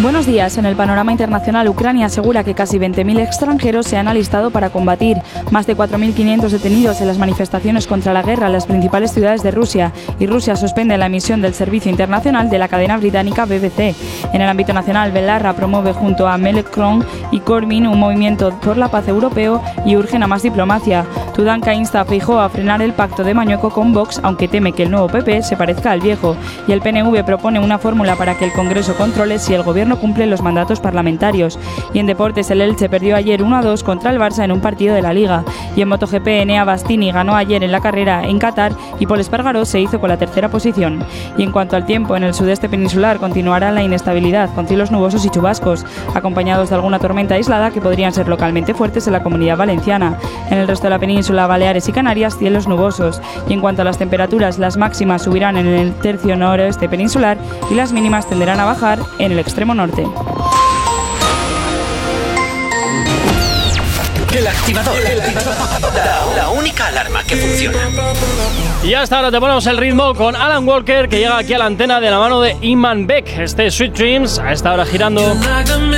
Buenos días. En el panorama internacional, Ucrania asegura que casi 20.000 extranjeros se han alistado para combatir. Más de 4.500 detenidos en las manifestaciones contra la guerra en las principales ciudades de Rusia. Y Rusia suspende la emisión del servicio internacional de la cadena británica BBC. En el ámbito nacional, Belarra promueve junto a Melekron y Corbyn un movimiento por la paz europeo y urgen a más diplomacia. Tudanka insta a Feijóo a frenar el pacto de Mañueco con Vox, aunque teme que el nuevo PP se parezca al viejo. Y el PNV propone una fórmula para que el Congreso controle si el gobierno cumple los mandatos parlamentarios. Y en deportes, el Elche perdió ayer 1 a 2 contra el Barça en un partido de la Liga. Y en MotoGP, Enea Bastini ganó ayer en la carrera en Qatar y Paul Espargaró se hizo con la tercera posición. Y en cuanto al tiempo, en el sudeste peninsular continuará la inestabilidad con cielos nubosos y chubascos, acompañados de alguna tormenta aislada que podrían ser localmente fuertes en la comunidad valenciana. En el resto de la península, Baleares y Canarias, cielos nubosos. Y en cuanto a las temperaturas, las máximas subirán en el tercio noroeste peninsular y las mínimas tenderán a bajar en el extremo norte. El activador. La, la única alarma que funciona. Y hasta ahora te ponemos el ritmo con Alan Walker, que llega aquí a la antena de la mano de Iman Beck. Este es Sweet Dreams, a esta hora girando. Like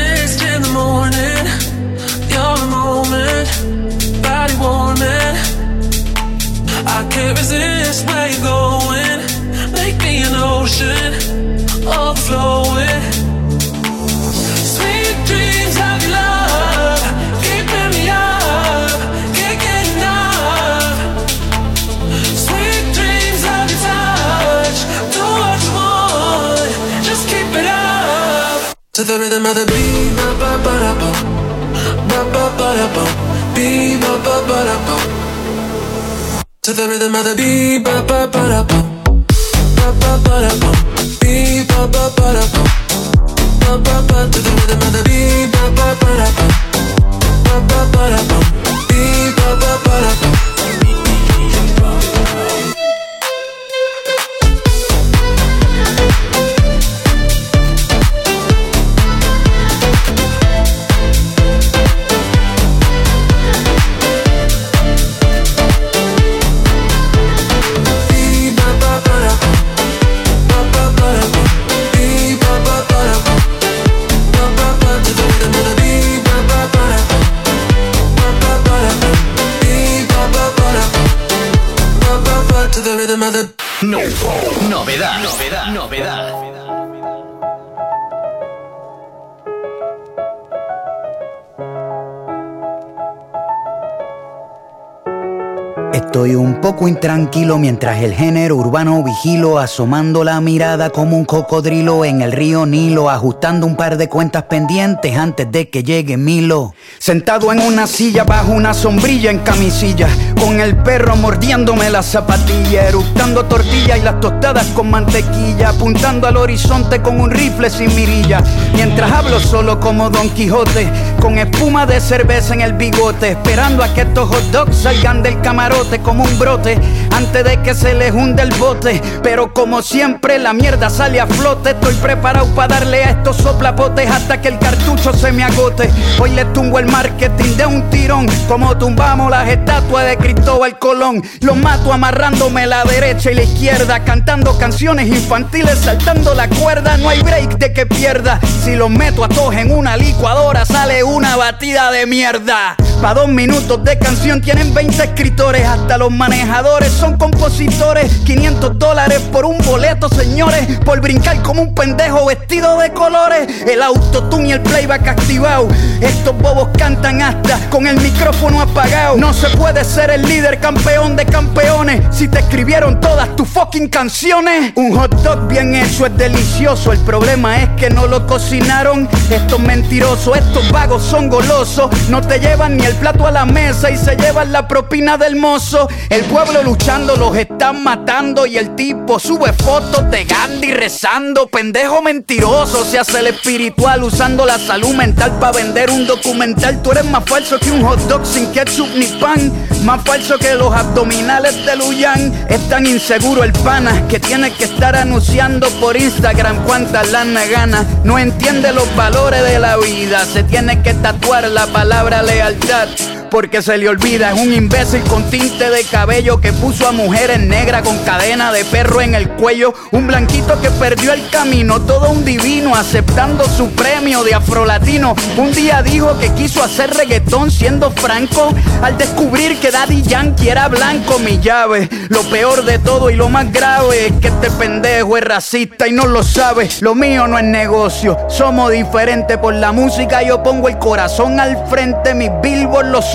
To the rhythm of the beat, ba ba ba da bum, ba ba ba da bum, beat ba ba ba. To the rhythm of the beat, ba ba ba da bum, ba ba ba da bum, beat ba ba ba ba ba ba. To the rhythm of the beat, ba ba ba da bum, ba ba ba da bum, beat ba ba ba da bum. Estoy un poco intranquilo mientras el género urbano vigilo, asomando la mirada como un cocodrilo en el río Nilo, ajustando un par de cuentas pendientes antes de que llegue Milo. Sentado en una silla bajo una sombrilla en camisilla, con el perro mordiéndome la zapatilla, eructando tortilla y las tostadas con mantequilla, apuntando al horizonte con un rifle sin mirilla, mientras hablo solo como Don Quijote, con espuma de cerveza en el bigote, esperando a que estos hot dogs salgan del camarote como un brote, de que se les hunde el bote, pero como siempre la mierda sale a flote, estoy preparado para darle a estos soplapotes hasta que el cartucho se me agote, hoy le tumbo el marketing de un tirón, como tumbamos las estatuas de Cristóbal Colón, los mato amarrándome la derecha y la izquierda, cantando canciones infantiles, saltando la cuerda, no hay break de que pierda, si los meto a todos en una licuadora sale una batida de mierda, pa' dos minutos de canción tienen 20 escritores, hasta los manejadores son compositores, 500 dólares por un boleto señores, por brincar como un pendejo vestido de colores, el autotune y el playback activado, estos bobos cantan hasta con el micrófono apagado. No se puede ser el líder campeón de campeones si te escribieron todas tus fucking canciones. Un hot dog bien hecho es delicioso. El problema es que no lo cocinaron. Estos mentirosos, estos vagos son golosos. No te llevan ni el plato a la mesa y se llevan la propina del mozo. El pueblo luchando los están matando y el tipo sube fotos de Gandhi rezando. Pendejo mentiroso, se hace el espiritual usando la salud mental para vender un documental. Tú eres más falso que un hot dog sin ketchup ni pan. Más falso que los abdominales de Luyan. Es tan inseguro el pana que tiene que estar anunciando por Instagram cuántas lana gana. No entiende los valores de la vida. Se tiene que tatuar la palabra lealtad. that. Porque se le olvida, es un imbécil con tinte de cabello que puso a mujeres negras con cadena de perro en el cuello. Un blanquito que perdió el camino, todo un divino aceptando su premio de afrolatino. Un día dijo que quiso hacer reggaetón siendo franco al descubrir que Daddy Yankee era blanco, mi llave. Lo peor de todo y lo más grave es que este pendejo es racista y no lo sabe. Lo mío no es negocio, somos diferentes por la música. Yo pongo el corazón al frente, mis billboards los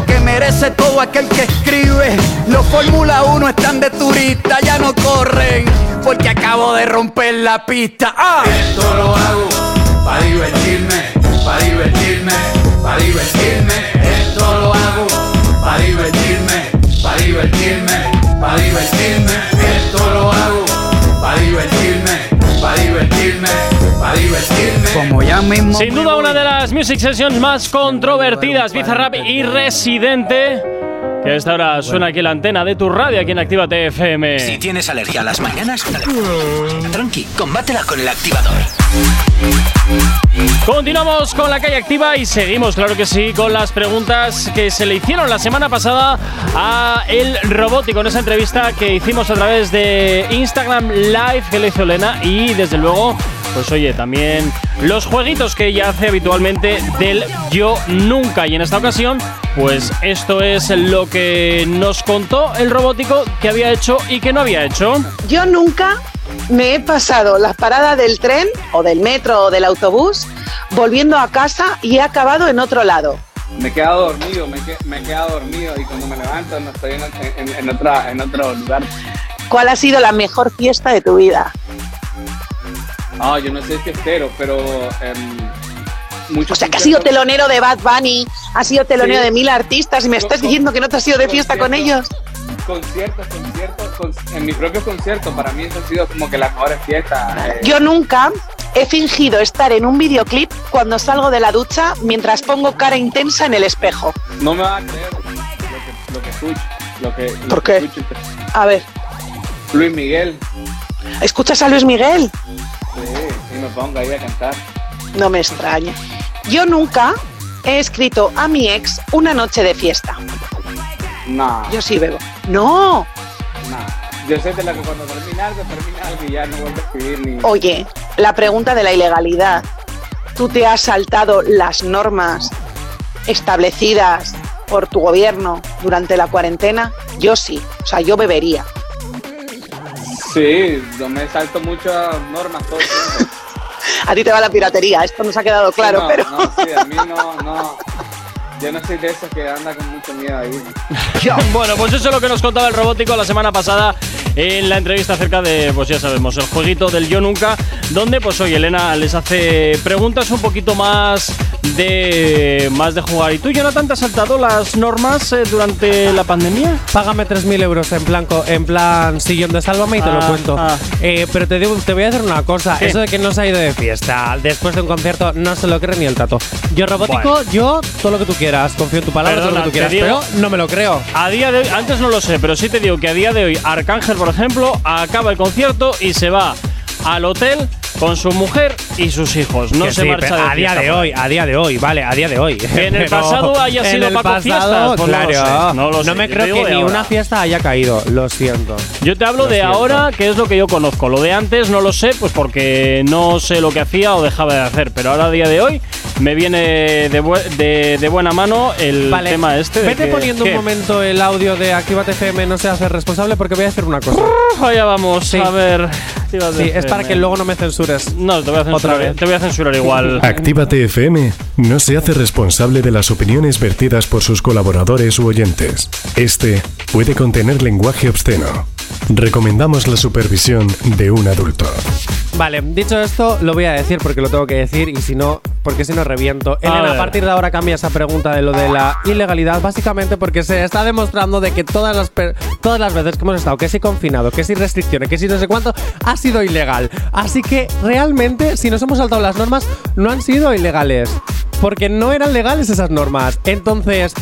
que merece todo aquel que escribe. Los Fórmula 1 están de turista, ya no corren, porque acabo de romper la pista. ¡Ah! Esto lo hago para divertirme, para divertirme, para divertirme. Esto lo hago para divertirme, para divertirme, para divertirme. Esto lo hago para divertirme, para divertirme. Como ya mismo. Sin duda una de las music sessions más controvertidas, Bizarrap y Residente. Que a esta hora suena aquí la antena de tu radio, aquí en Actívate FM. Si tienes alergia a las mañanas, tranqui, combátela con el activador. Continuamos con la calle activa y seguimos, claro que sí, con las preguntas que se le hicieron la semana pasada a el robótico en esa entrevista que hicimos a través de Instagram Live que le hizo Elena y desde luego, pues oye, también los jueguitos que ella hace habitualmente del Yo Nunca. Y en esta ocasión, pues esto es lo que nos contó el robótico que había hecho y que no había hecho. Yo nunca me he pasado las paradas del tren o del metro o del autobús volviendo a casa y he acabado en otro lado. Me he quedado dormido, me, he quedado dormido y cuando me levanto no estoy en, en- en otra, en otro lugar. ¿Cuál ha sido la mejor fiesta de tu vida? Ah, yo no soy fiestero, pero em, muchos O sea, que has sido telonero de Bad Bunny, has sido telonero Sí. de mil artistas y me estás Con- diciendo que no te has ido de fiesta con ellos. Conciertos, conciertos, con- en mi propio concierto, para mí eso ha sido como que las mejores fiestas. eh, Yo nunca he fingido estar en un videoclip cuando salgo de la ducha mientras pongo cara intensa en el espejo. No me vas a creer lo que, lo que escucho. Lo que, lo ¿Por que qué? escucho. A ver, Luis Miguel. ¿Escuchas a Luis Miguel? Sí, y me pongo ahí a cantar. No me extraña. Yo nunca he escrito a mi ex una noche de fiesta. No, Yo sí bebo. No. no. Yo sé de la que cuando termina algo, termina algo y ya no vuelvo a escribir ni. Oye, la pregunta de la ilegalidad. ¿Tú te has saltado las normas establecidas por tu gobierno durante la cuarentena? Yo sí. O sea, yo bebería. Sí, yo me salto muchas normas todo el tiempo. A ti te va la piratería, esto nos ha quedado claro, no, pero... No, sí, a mí no, no. Yo no soy de esos que anda con mucho miedo ahí. bueno, pues eso es lo que nos contaba el robótico la semana pasada en la entrevista acerca de, pues ya sabemos, el jueguito del Yo Nunca, donde pues hoy Elena les hace preguntas un poquito más de más de jugar. ¿Y tú, Jonathan, te has saltado las normas eh, durante la pandemia? Págame 3.000 euros en plan, co- en plan sillón de Sálvame y te lo Ah, cuento. ah. Eh, pero te, digo, te voy a decir una cosa. ¿Qué? Eso de que no se ha ido de fiesta después de un concierto no se lo cree ni el tato. Yo robótico, Bueno. yo todo lo que tú quieras. Confío en tu palabra, todo Perdona, lo que tú quieras. digo- pero no me lo creo. A día de hoy, antes no lo sé, pero sí te digo que a día de hoy Arcángel, por ejemplo, acaba el concierto y se va al hotel con su mujer y sus hijos. No Que se sí, marcha de a día de hoy, a día de hoy, vale, a día de hoy. Que en el pasado haya sido Paco pasado, Fiestas, pues no lo claro. sé, no lo sé, me creo que ni ahora. una fiesta haya caído, lo siento. Yo te hablo Lo de siento. ahora, que es lo que yo conozco. Lo de antes no lo sé, pues porque no sé lo que hacía o dejaba de hacer. Pero ahora, a día de hoy, me viene de, bu- de- de buena mano el Vale, tema este. de Vete que- poniendo ¿qué? un momento el audio de Actívate FM, no se hace responsable porque voy a hacer una cosa. Allá vamos, Sí. a ver. Sí, es para que luego no me censures. No, te voy a Otra censurar, vez. te voy a censurar igual. Actívate FM no se hace responsable de las opiniones vertidas por sus colaboradores u oyentes. Este puede contener lenguaje obsceno. Recomendamos la supervisión de un adulto. Vale, dicho esto, lo voy a decir porque lo tengo que decir y si no, porque si no reviento. A Elena, a partir de ahora cambia esa pregunta de lo de la ilegalidad, básicamente porque se está demostrando de que todas las, per- todas las veces que hemos estado, que si confinado, que si restricciones, que si no sé cuánto, ha sido ilegal. Así que realmente, si nos hemos saltado las normas, no han sido ilegales. Porque no eran legales esas normas. Entonces,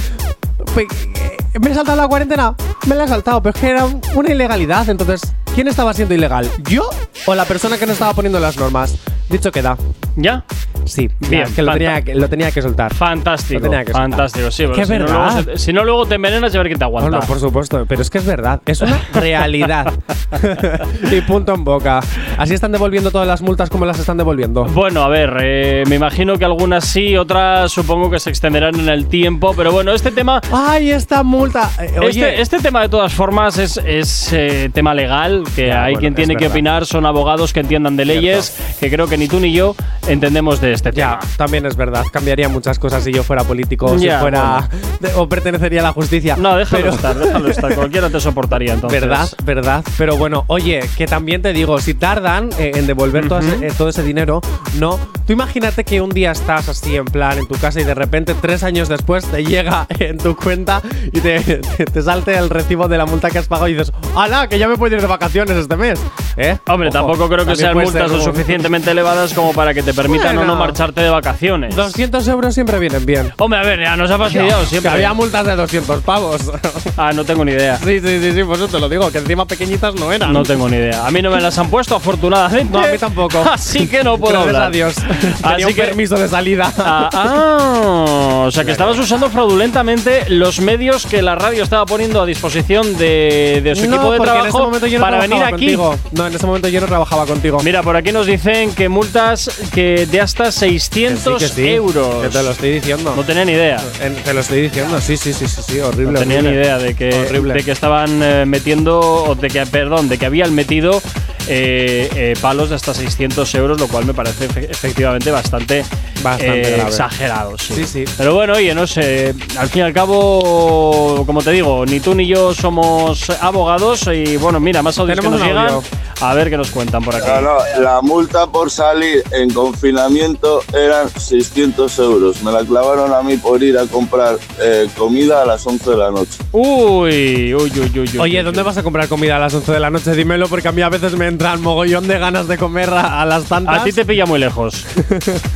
¿me he saltado la cuarentena? Me la he saltado, pero es que era un- una ilegalidad. Entonces, ¿quién estaba siendo ilegal? ¿Yo o la persona que no estaba poniendo las normas? Dicho queda. ¿Ya? Sí, Bien, bien, que lo tenía que, lo tenía que soltar. Fantástico. Tenía que soltar. fantástico, sí. Es que si, es no, verdad. luego se- si no, luego te envenenas y a ver quién te aguanta. Bueno, por supuesto, pero es que es verdad, es una realidad. y punto en boca. Así están devolviendo todas las multas como las están devolviendo. Bueno, a ver, eh, me imagino que algunas sí, otras supongo que se extenderán en el tiempo, pero bueno, este tema. ¡Ay, esta multa! Eh, Este, oye, este tema de todas formas es, es, eh, tema legal, que Ya, hay bueno, quien es tiene que verdad. opinar, son abogados que entiendan de leyes, que creo que ni tú ni yo entendemos de este ya, tema. también es verdad. Cambiaría muchas cosas si yo fuera político si fuera. de- o pertenecería a la justicia. No, déjalo Pero- estar, déjalo estar, cualquiera te soportaría entonces. Verdad, verdad. Pero bueno, oye, que también te digo, si tardan eh, en devolver todo, ese, eh, todo ese dinero, no. Tú imagínate que un día estás así en plan en tu casa y de repente tres años después te llega en tu cuenta y te, te, te salte el recibo de la multa que has pagado y dices, ¡Hala! Que ya me puedo ir de vacaciones este mes. ¿Eh? Hombre, Ojo, tampoco creo que sean multas lo como- suficientemente elevadas como para que te permitan o no Bueno. Marcharte de vacaciones. 200 euros siempre vienen bien. Hombre, a ver, ya nos ha fastidiado Que siempre. había multas de 200 pavos. Ah, no tengo ni idea. sí, sí, sí, sí, por eso te lo digo, que encima pequeñitas no eran. No tengo ni idea. A mí no me las han puesto, afortunadamente. No, a mí tampoco. Así que no puedo Gracias hablar. a Dios. Tenía Así un que- permiso de salida. Ah, ah, o sea que estabas usando fraudulentamente los medios que la radio estaba poniendo a disposición de, de su no, equipo de trabajo yo no para venir aquí. contigo. No, en ese momento yo no trabajaba contigo. Mira, por aquí nos dicen que multas que de hasta 600 Que sí, que sí, euros. Que te lo estoy diciendo. No tenía ni idea. En- te lo estoy diciendo, sí, sí, sí, sí, sí, horrible. No tenía ni idea de que, Horrible. de que estaban eh, metiendo, o de que, perdón, de que habían metido eh, eh, palos de hasta 600 euros, lo cual me parece efe- efectivamente bastante, Bastante eh, exagerado. Sí. Sí, sí. Pero bueno, oye, no sé, al fin y al cabo, como te digo, ni tú ni yo somos abogados y bueno, mira, más audios que nos llegan. audio. A ver qué nos cuentan por. No, no, la multa por salir en confinamiento eran 600 euros. Me la clavaron a mí por ir a comprar eh, comida a las 11 de la noche. Uy, uy, uy, uy, uy. Oye, ¿dónde vas a comprar comida a las 11 de la noche? Dímelo, porque a mí a veces me entran mogollón de ganas de comer a, a las tantas. A ti te pilla muy lejos.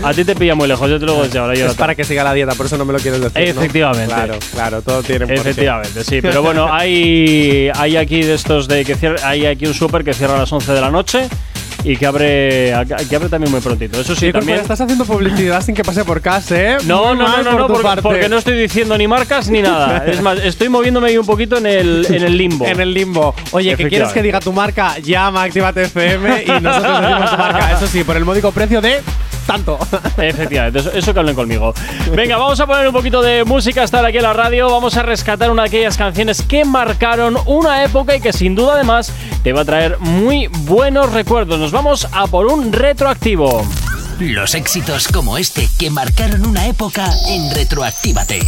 A ti te pilla muy lejos, yo te lo desde ahora. Es Jonathan. para que siga la dieta, por eso no me lo quieres decir. ¿no? Efectivamente. Claro, claro, todo tiene. Efectivamente, sí. Pero bueno, hay, hay aquí de estos de que cierra, hay aquí un súper que cierra a las 11 de la noche y que abre, que abre también muy prontito. Eso sí, también. Estás haciendo publicidad sin que pase por casa, ¿eh? No, no, no, no, por no, porque, no estoy diciendo ni marcas ni nada. Es más, estoy moviéndome ahí un poquito en el, en el limbo. En el limbo. Oye, que quieres que diga tu marca, llama Actívate FM y nosotros decimos tu marca. Eso sí, por el módico precio de tanto. Efectivamente, eso, que hablen conmigo. Venga, vamos a poner un poquito de música hasta aquí en la radio. Vamos a rescatar una de aquellas canciones que marcaron una época y que sin duda además te va a traer muy buenos recuerdos. Nos vamos a por un retroactivo. Los éxitos como este que marcaron una época en Retroactívate.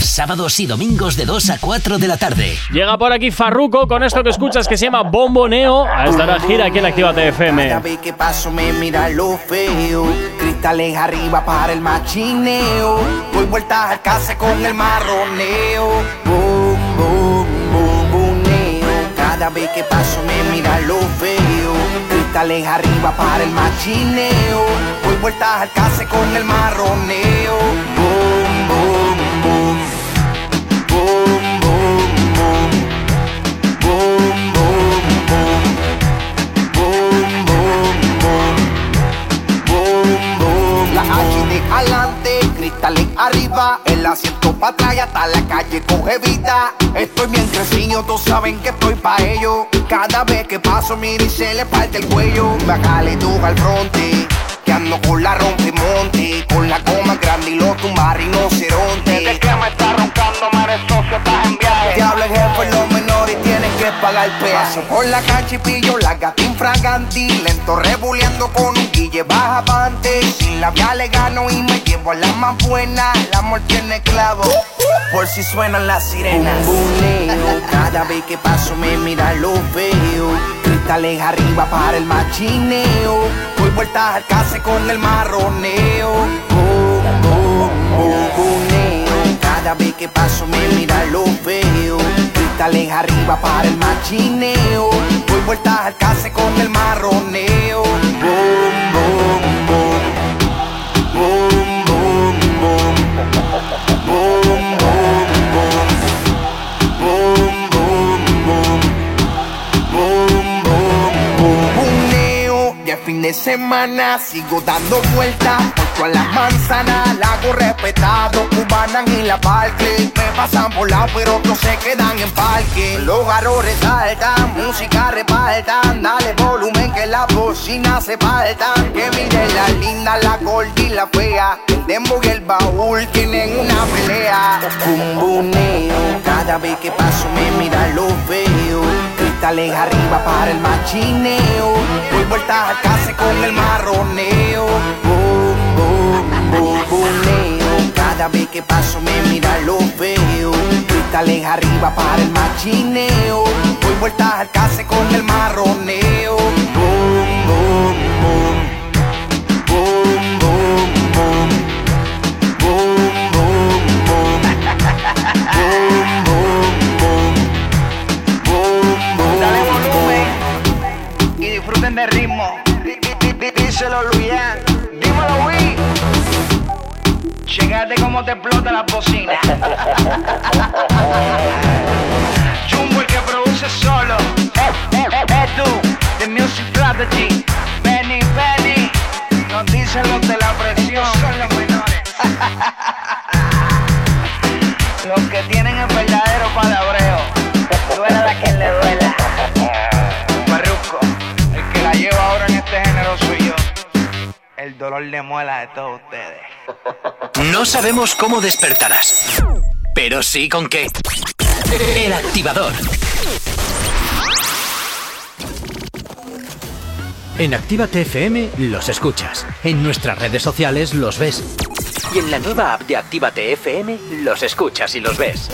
Sábados y domingos de 2 a 4 de la tarde. Llega por aquí Farruko con esto que escuchas que se llama Bomboneo. A estar a gira aquí en Actívate Cada FM. vez que paso me mira lo feo. Cristales arriba para el machineo. Doy vueltas al case con el marroneo. Boom, boom, boom, boomeo. Cada vez que paso me mira lo feo. Cristales arriba para el machineo. Vueltas al case con el marroneo. Boom, boom, boom. Boom, boom, boom. Boom, boom, boom. Boom, boom, boom. Boom, boom. La H de adelante, cristales arriba, el asiento para atrás y hasta la calle coge vida. Estoy bien crecido, todos saben que estoy pa' ello. Cada vez que paso, mira y se le parte el cuello. Bájale tú al fronte, con la rompemonte, con la goma grande y lo tumba rinoceronte. Desde que me está roncando, madre socio, estás en viaje. Diablo el jefe, los menores tienen que pagar peaje. Por la cancha y pillo la gata infraganti, lento rebuleando con un guille baja pante. Sin labial le gano y me llevo a la más buena. El amor tiene clavo, por si suenan las sirenas. Cada vez que paso me mira lo veo. Cristales arriba para el machineo. Vueltas al case con el marroneo. Boom, boom, boomeo. Cada vez que paso me mira lo veo. Cristales arriba para el machineo. Doy vueltas al case con el marroneo. Boom. Boom, boom, fin de semana sigo dando vueltas por manzanas. La hago respetado, cubanan y la parque. Me pasan por lado, pero no se quedan en parque. Los garros resaltan, música repartan. Dale volumen que la bocina se faltan. Que miren la linda, la gorda y la fea. El dembow y el baúl tienen una pelea. Bumbuneo, cada vez que paso me mira lo veo. Cristales arriba para el machineo. Doy vueltas al case con el marroneo. Boom, boom, boom. Cada vez que paso me mira lo veo. Cristales arriba para el machineo. Doy vueltas al case con el marroneo. Boom, boom. Boom, boom, disfruten del ritmo. Díselo, Luian. Dímelo, Wii. Checate cómo te explota la bocina. Jumbo el que produce solo. Eh, eh, eh, tú, The Music Strategy. Benny, Benny. Nos dicen los de la presión. Son los menores. los que tienen el El dolor de muela de todos ustedes. No sabemos cómo despertarás, pero sí con qué. El activador. En Actívate FM los escuchas. En nuestras redes sociales los ves. Y en la nueva app de Actívate FM los escuchas y los ves.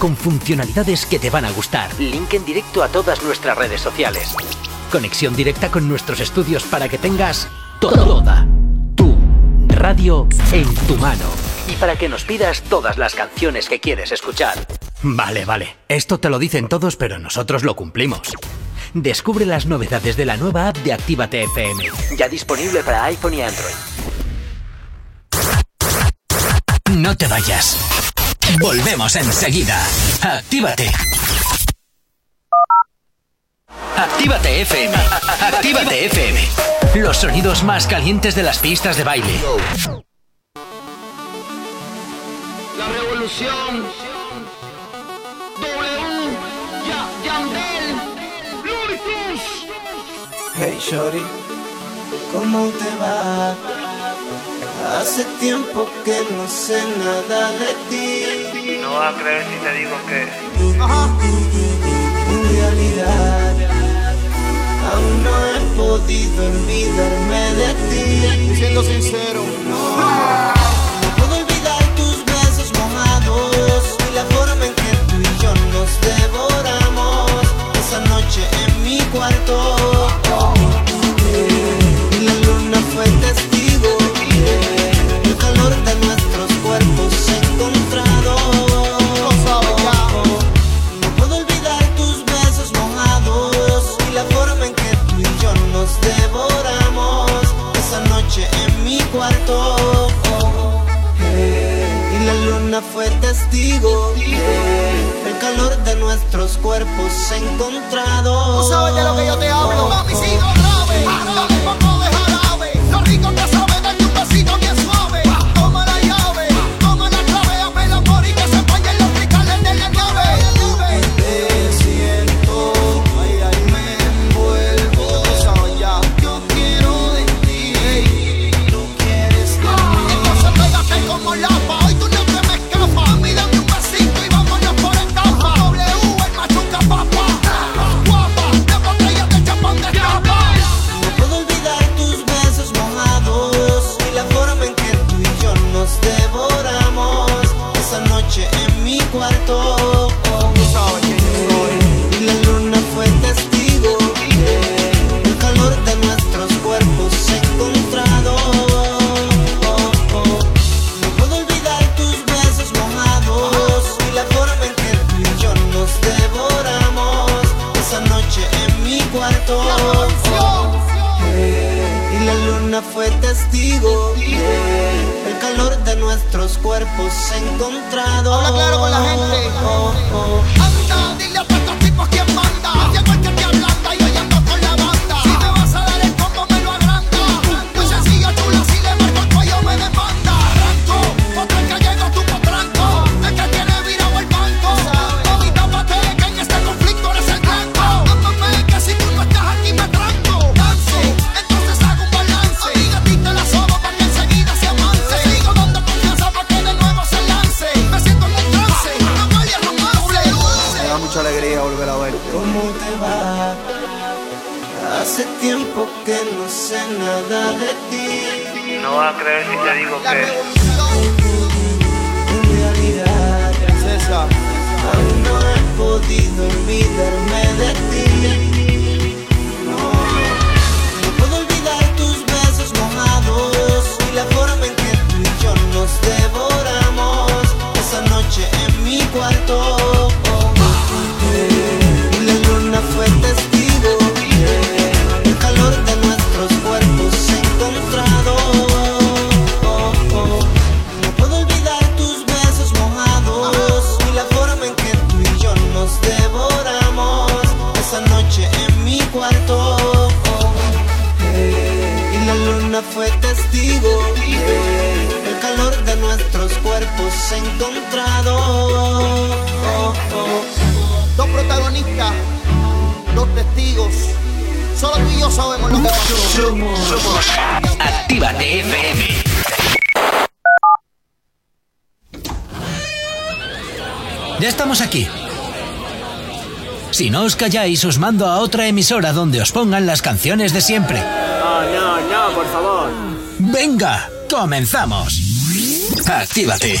Con funcionalidades que te van a gustar. Link en directo a todas nuestras redes sociales. Conexión directa con nuestros estudios para que tengas toda tu radio en tu mano. Y para que nos pidas todas las canciones que quieres escuchar. Vale, vale. Esto te lo dicen todos, pero nosotros lo cumplimos. Descubre las novedades de la nueva app de Actívate FM. Ya disponible para iPhone y Android. No te vayas. Volvemos enseguida. Actívate. Actívate FM. Actívate FM. Los sonidos más calientes de las pistas de baile. La revolución. W. Ya, Yandel. Hey Shorty, ¿cómo te va? Hace tiempo que no sé nada de ti. No vas a creer si te digo que. En podido olvidarme de ti. Siendo sincero, no. No puedo olvidar tus besos mojados y la forma en que tú y yo nos devoramos esa noche en mi cuarto. Testigo el calor de nuestros cuerpos encontrados. Tú sabes de lo que yo te hablo. Mami, sigo grave. Dale poco de jarabe. Lo rico que sabe darte un besito bien protagonistas, dos testigos. Solo tú y yo sabemos lo que pasó. Somos Actívate FM. Ya estamos aquí. Si no os calláis, os mando a otra emisora donde os pongan las canciones de siempre. No, no, no, por favor. Venga, comenzamos. Actívate.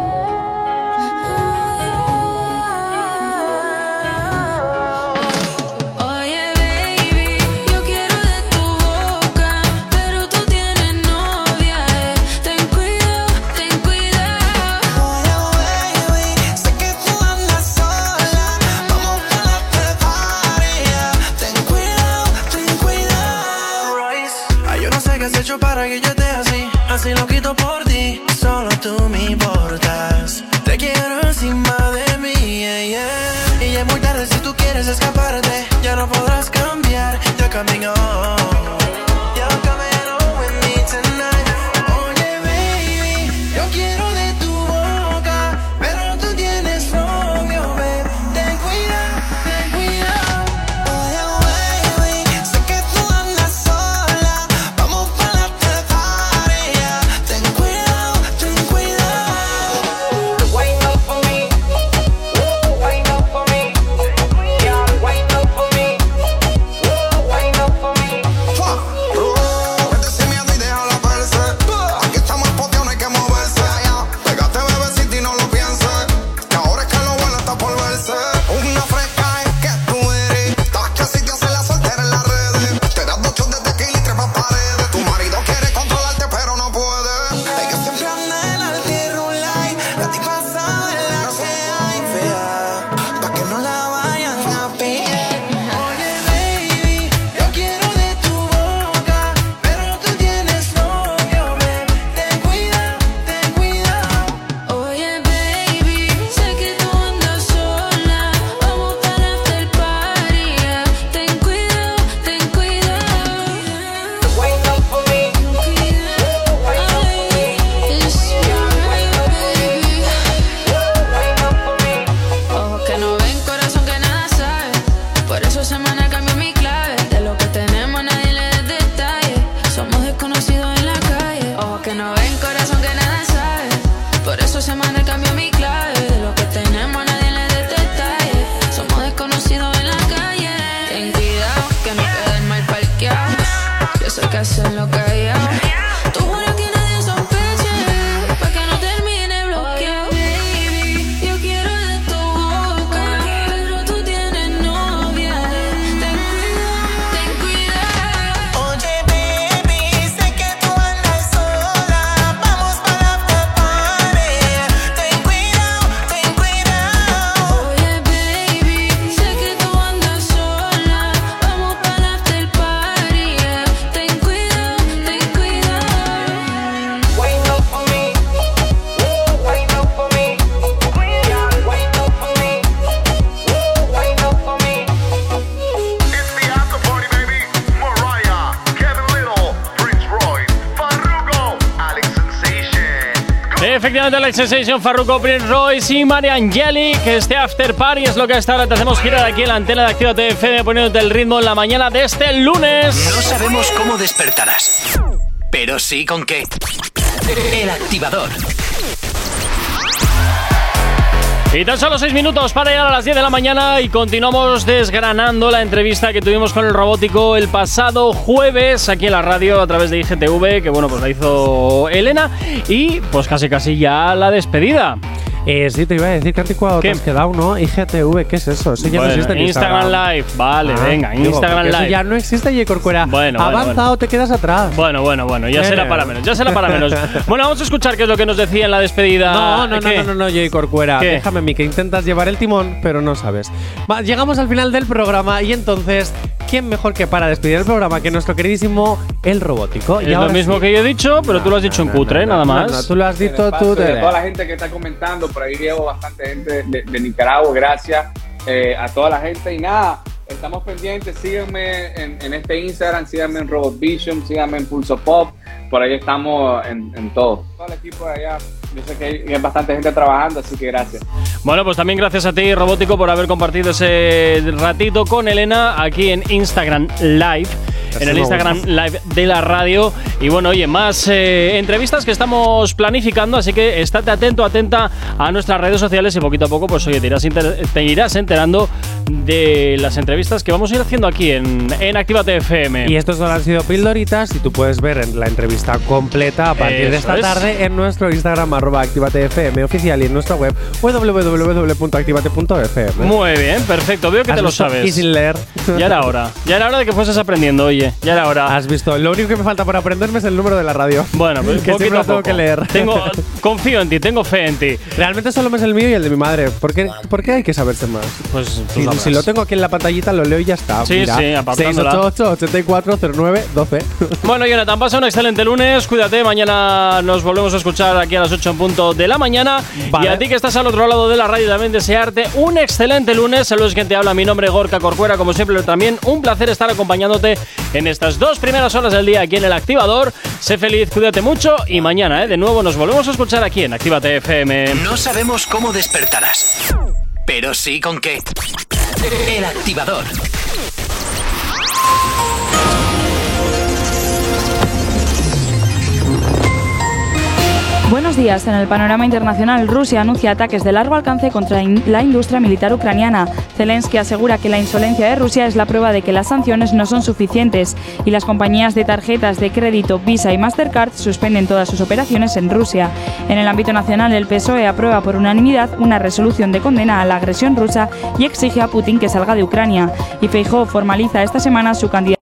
Efectivamente, Alex Sensation, Farruko, Prince Royce y María Angelic. Este after party es lo que hasta ahora te hacemos girar aquí en la antena de Activa FM poniéndote el ritmo en la mañana de este lunes. No sabemos cómo despertarás, pero sí con qué. El activador. Y tan solo 6 minutos para llegar a las 10 de la mañana y continuamos desgranando la entrevista que tuvimos con el robótico el pasado jueves aquí en la radio a través de IGTV, que bueno, pues la hizo Elena y pues casi casi ya la despedida. Eh, sí, te iba a decir que anticuado te has quedado, ¿no? IGTV, ¿qué es eso? Eso ya Bueno, no existe en Instagram Live, vale, Ah, venga, digo, Instagram porque eso Live. ya no existe, J. Corcuera. Bueno, bueno, Avanzado, bueno. te quedas atrás. Bueno, bueno, bueno, ya será Eh. para menos, ya será para menos. Bueno, vamos a escuchar qué es lo que nos decía en la despedida. No, no, no, ¿Qué? no, no, no, J. Corcuera. ¿Qué? Déjame a mí que intentas llevar el timón, pero no sabes. Va, llegamos al final del programa y entonces, ¿quién mejor que para despedir el programa que nuestro queridísimo El Robótico? Es lo mismo que yo he dicho, pero tú lo has dicho en cutre, nada no, más. no, tú lo has dicho Paso tú. de toda la gente que está comentando, por ahí llevo bastante gente de, Nicaragua, gracias eh, a toda la gente y nada, estamos pendientes, síganme en, en este Instagram, síganme en Robot Vision, síganme en Pulso Pop, por ahí estamos en, en todo. Todo el equipo de allá, yo sé que hay, hay bastante gente trabajando, así que gracias. Bueno, pues también gracias a ti, Robótico, por haber compartido ese ratito con Elena aquí en Instagram Live. En el Instagram. Live de la radio. Y bueno, oye, más eh, entrevistas que estamos planificando, así que estate atento, atenta a nuestras redes sociales y poquito a poco, pues oye, te irás, inter- te irás enterando de las entrevistas que vamos a ir haciendo aquí en, en Actívate FM. Y estos solo han sido pildoritas y tú puedes ver en la entrevista completa a partir de esta es. tarde en nuestro Instagram arroba activatefm oficial y en nuestra web www.activate.fm. Muy bien, perfecto. Veo que ¿Has te lo sabes. Y sin leer. Ya era hora. Ya era hora de que fueses aprendiendo, oye. Ya era hora. Has visto. Lo único que me falta por aprenderme es el número de la radio. Bueno, pues que poquito a lo tengo poco. que leer. Tengo, confío en ti, tengo fe en ti. Realmente solo me es el mío y el de mi madre. ¿Por qué, por qué hay que saberse más? Pues Sí, sabrás. si lo tengo aquí en la pantallita, lo leo y ya está. Sí, Mira, sí, apartándola. 688-8409-12. Bueno, Jonathan, pasa un excelente lunes. Cuídate, mañana nos volvemos a escuchar aquí a las 8 en punto de la mañana. Vale. Y a ti que estás al otro lado de la radio, también desearte un excelente lunes. Saludos, quien te habla. Mi nombre es Gorka Corcuera. Como siempre, también un placer estar acompañándote en estas dos primeras horas del día aquí en el activador. Sé feliz, cuídate mucho. Y mañana, ¿eh? de nuevo, nos volvemos a escuchar aquí en Actívate FM. No sabemos cómo despertarás, pero sí con qué. El activador. Buenos días. En el panorama internacional, Rusia anuncia ataques de largo alcance contra la industria militar ucraniana. Zelensky asegura que la insolencia de Rusia es la prueba de que las sanciones no son suficientes y las compañías de tarjetas de crédito Visa y Mastercard suspenden todas sus operaciones en Rusia. En el ámbito nacional, el PSOE aprueba por unanimidad una resolución de condena a la agresión rusa y exige a Putin que salga de Ucrania. Y Feijóo formaliza esta semana su candidatura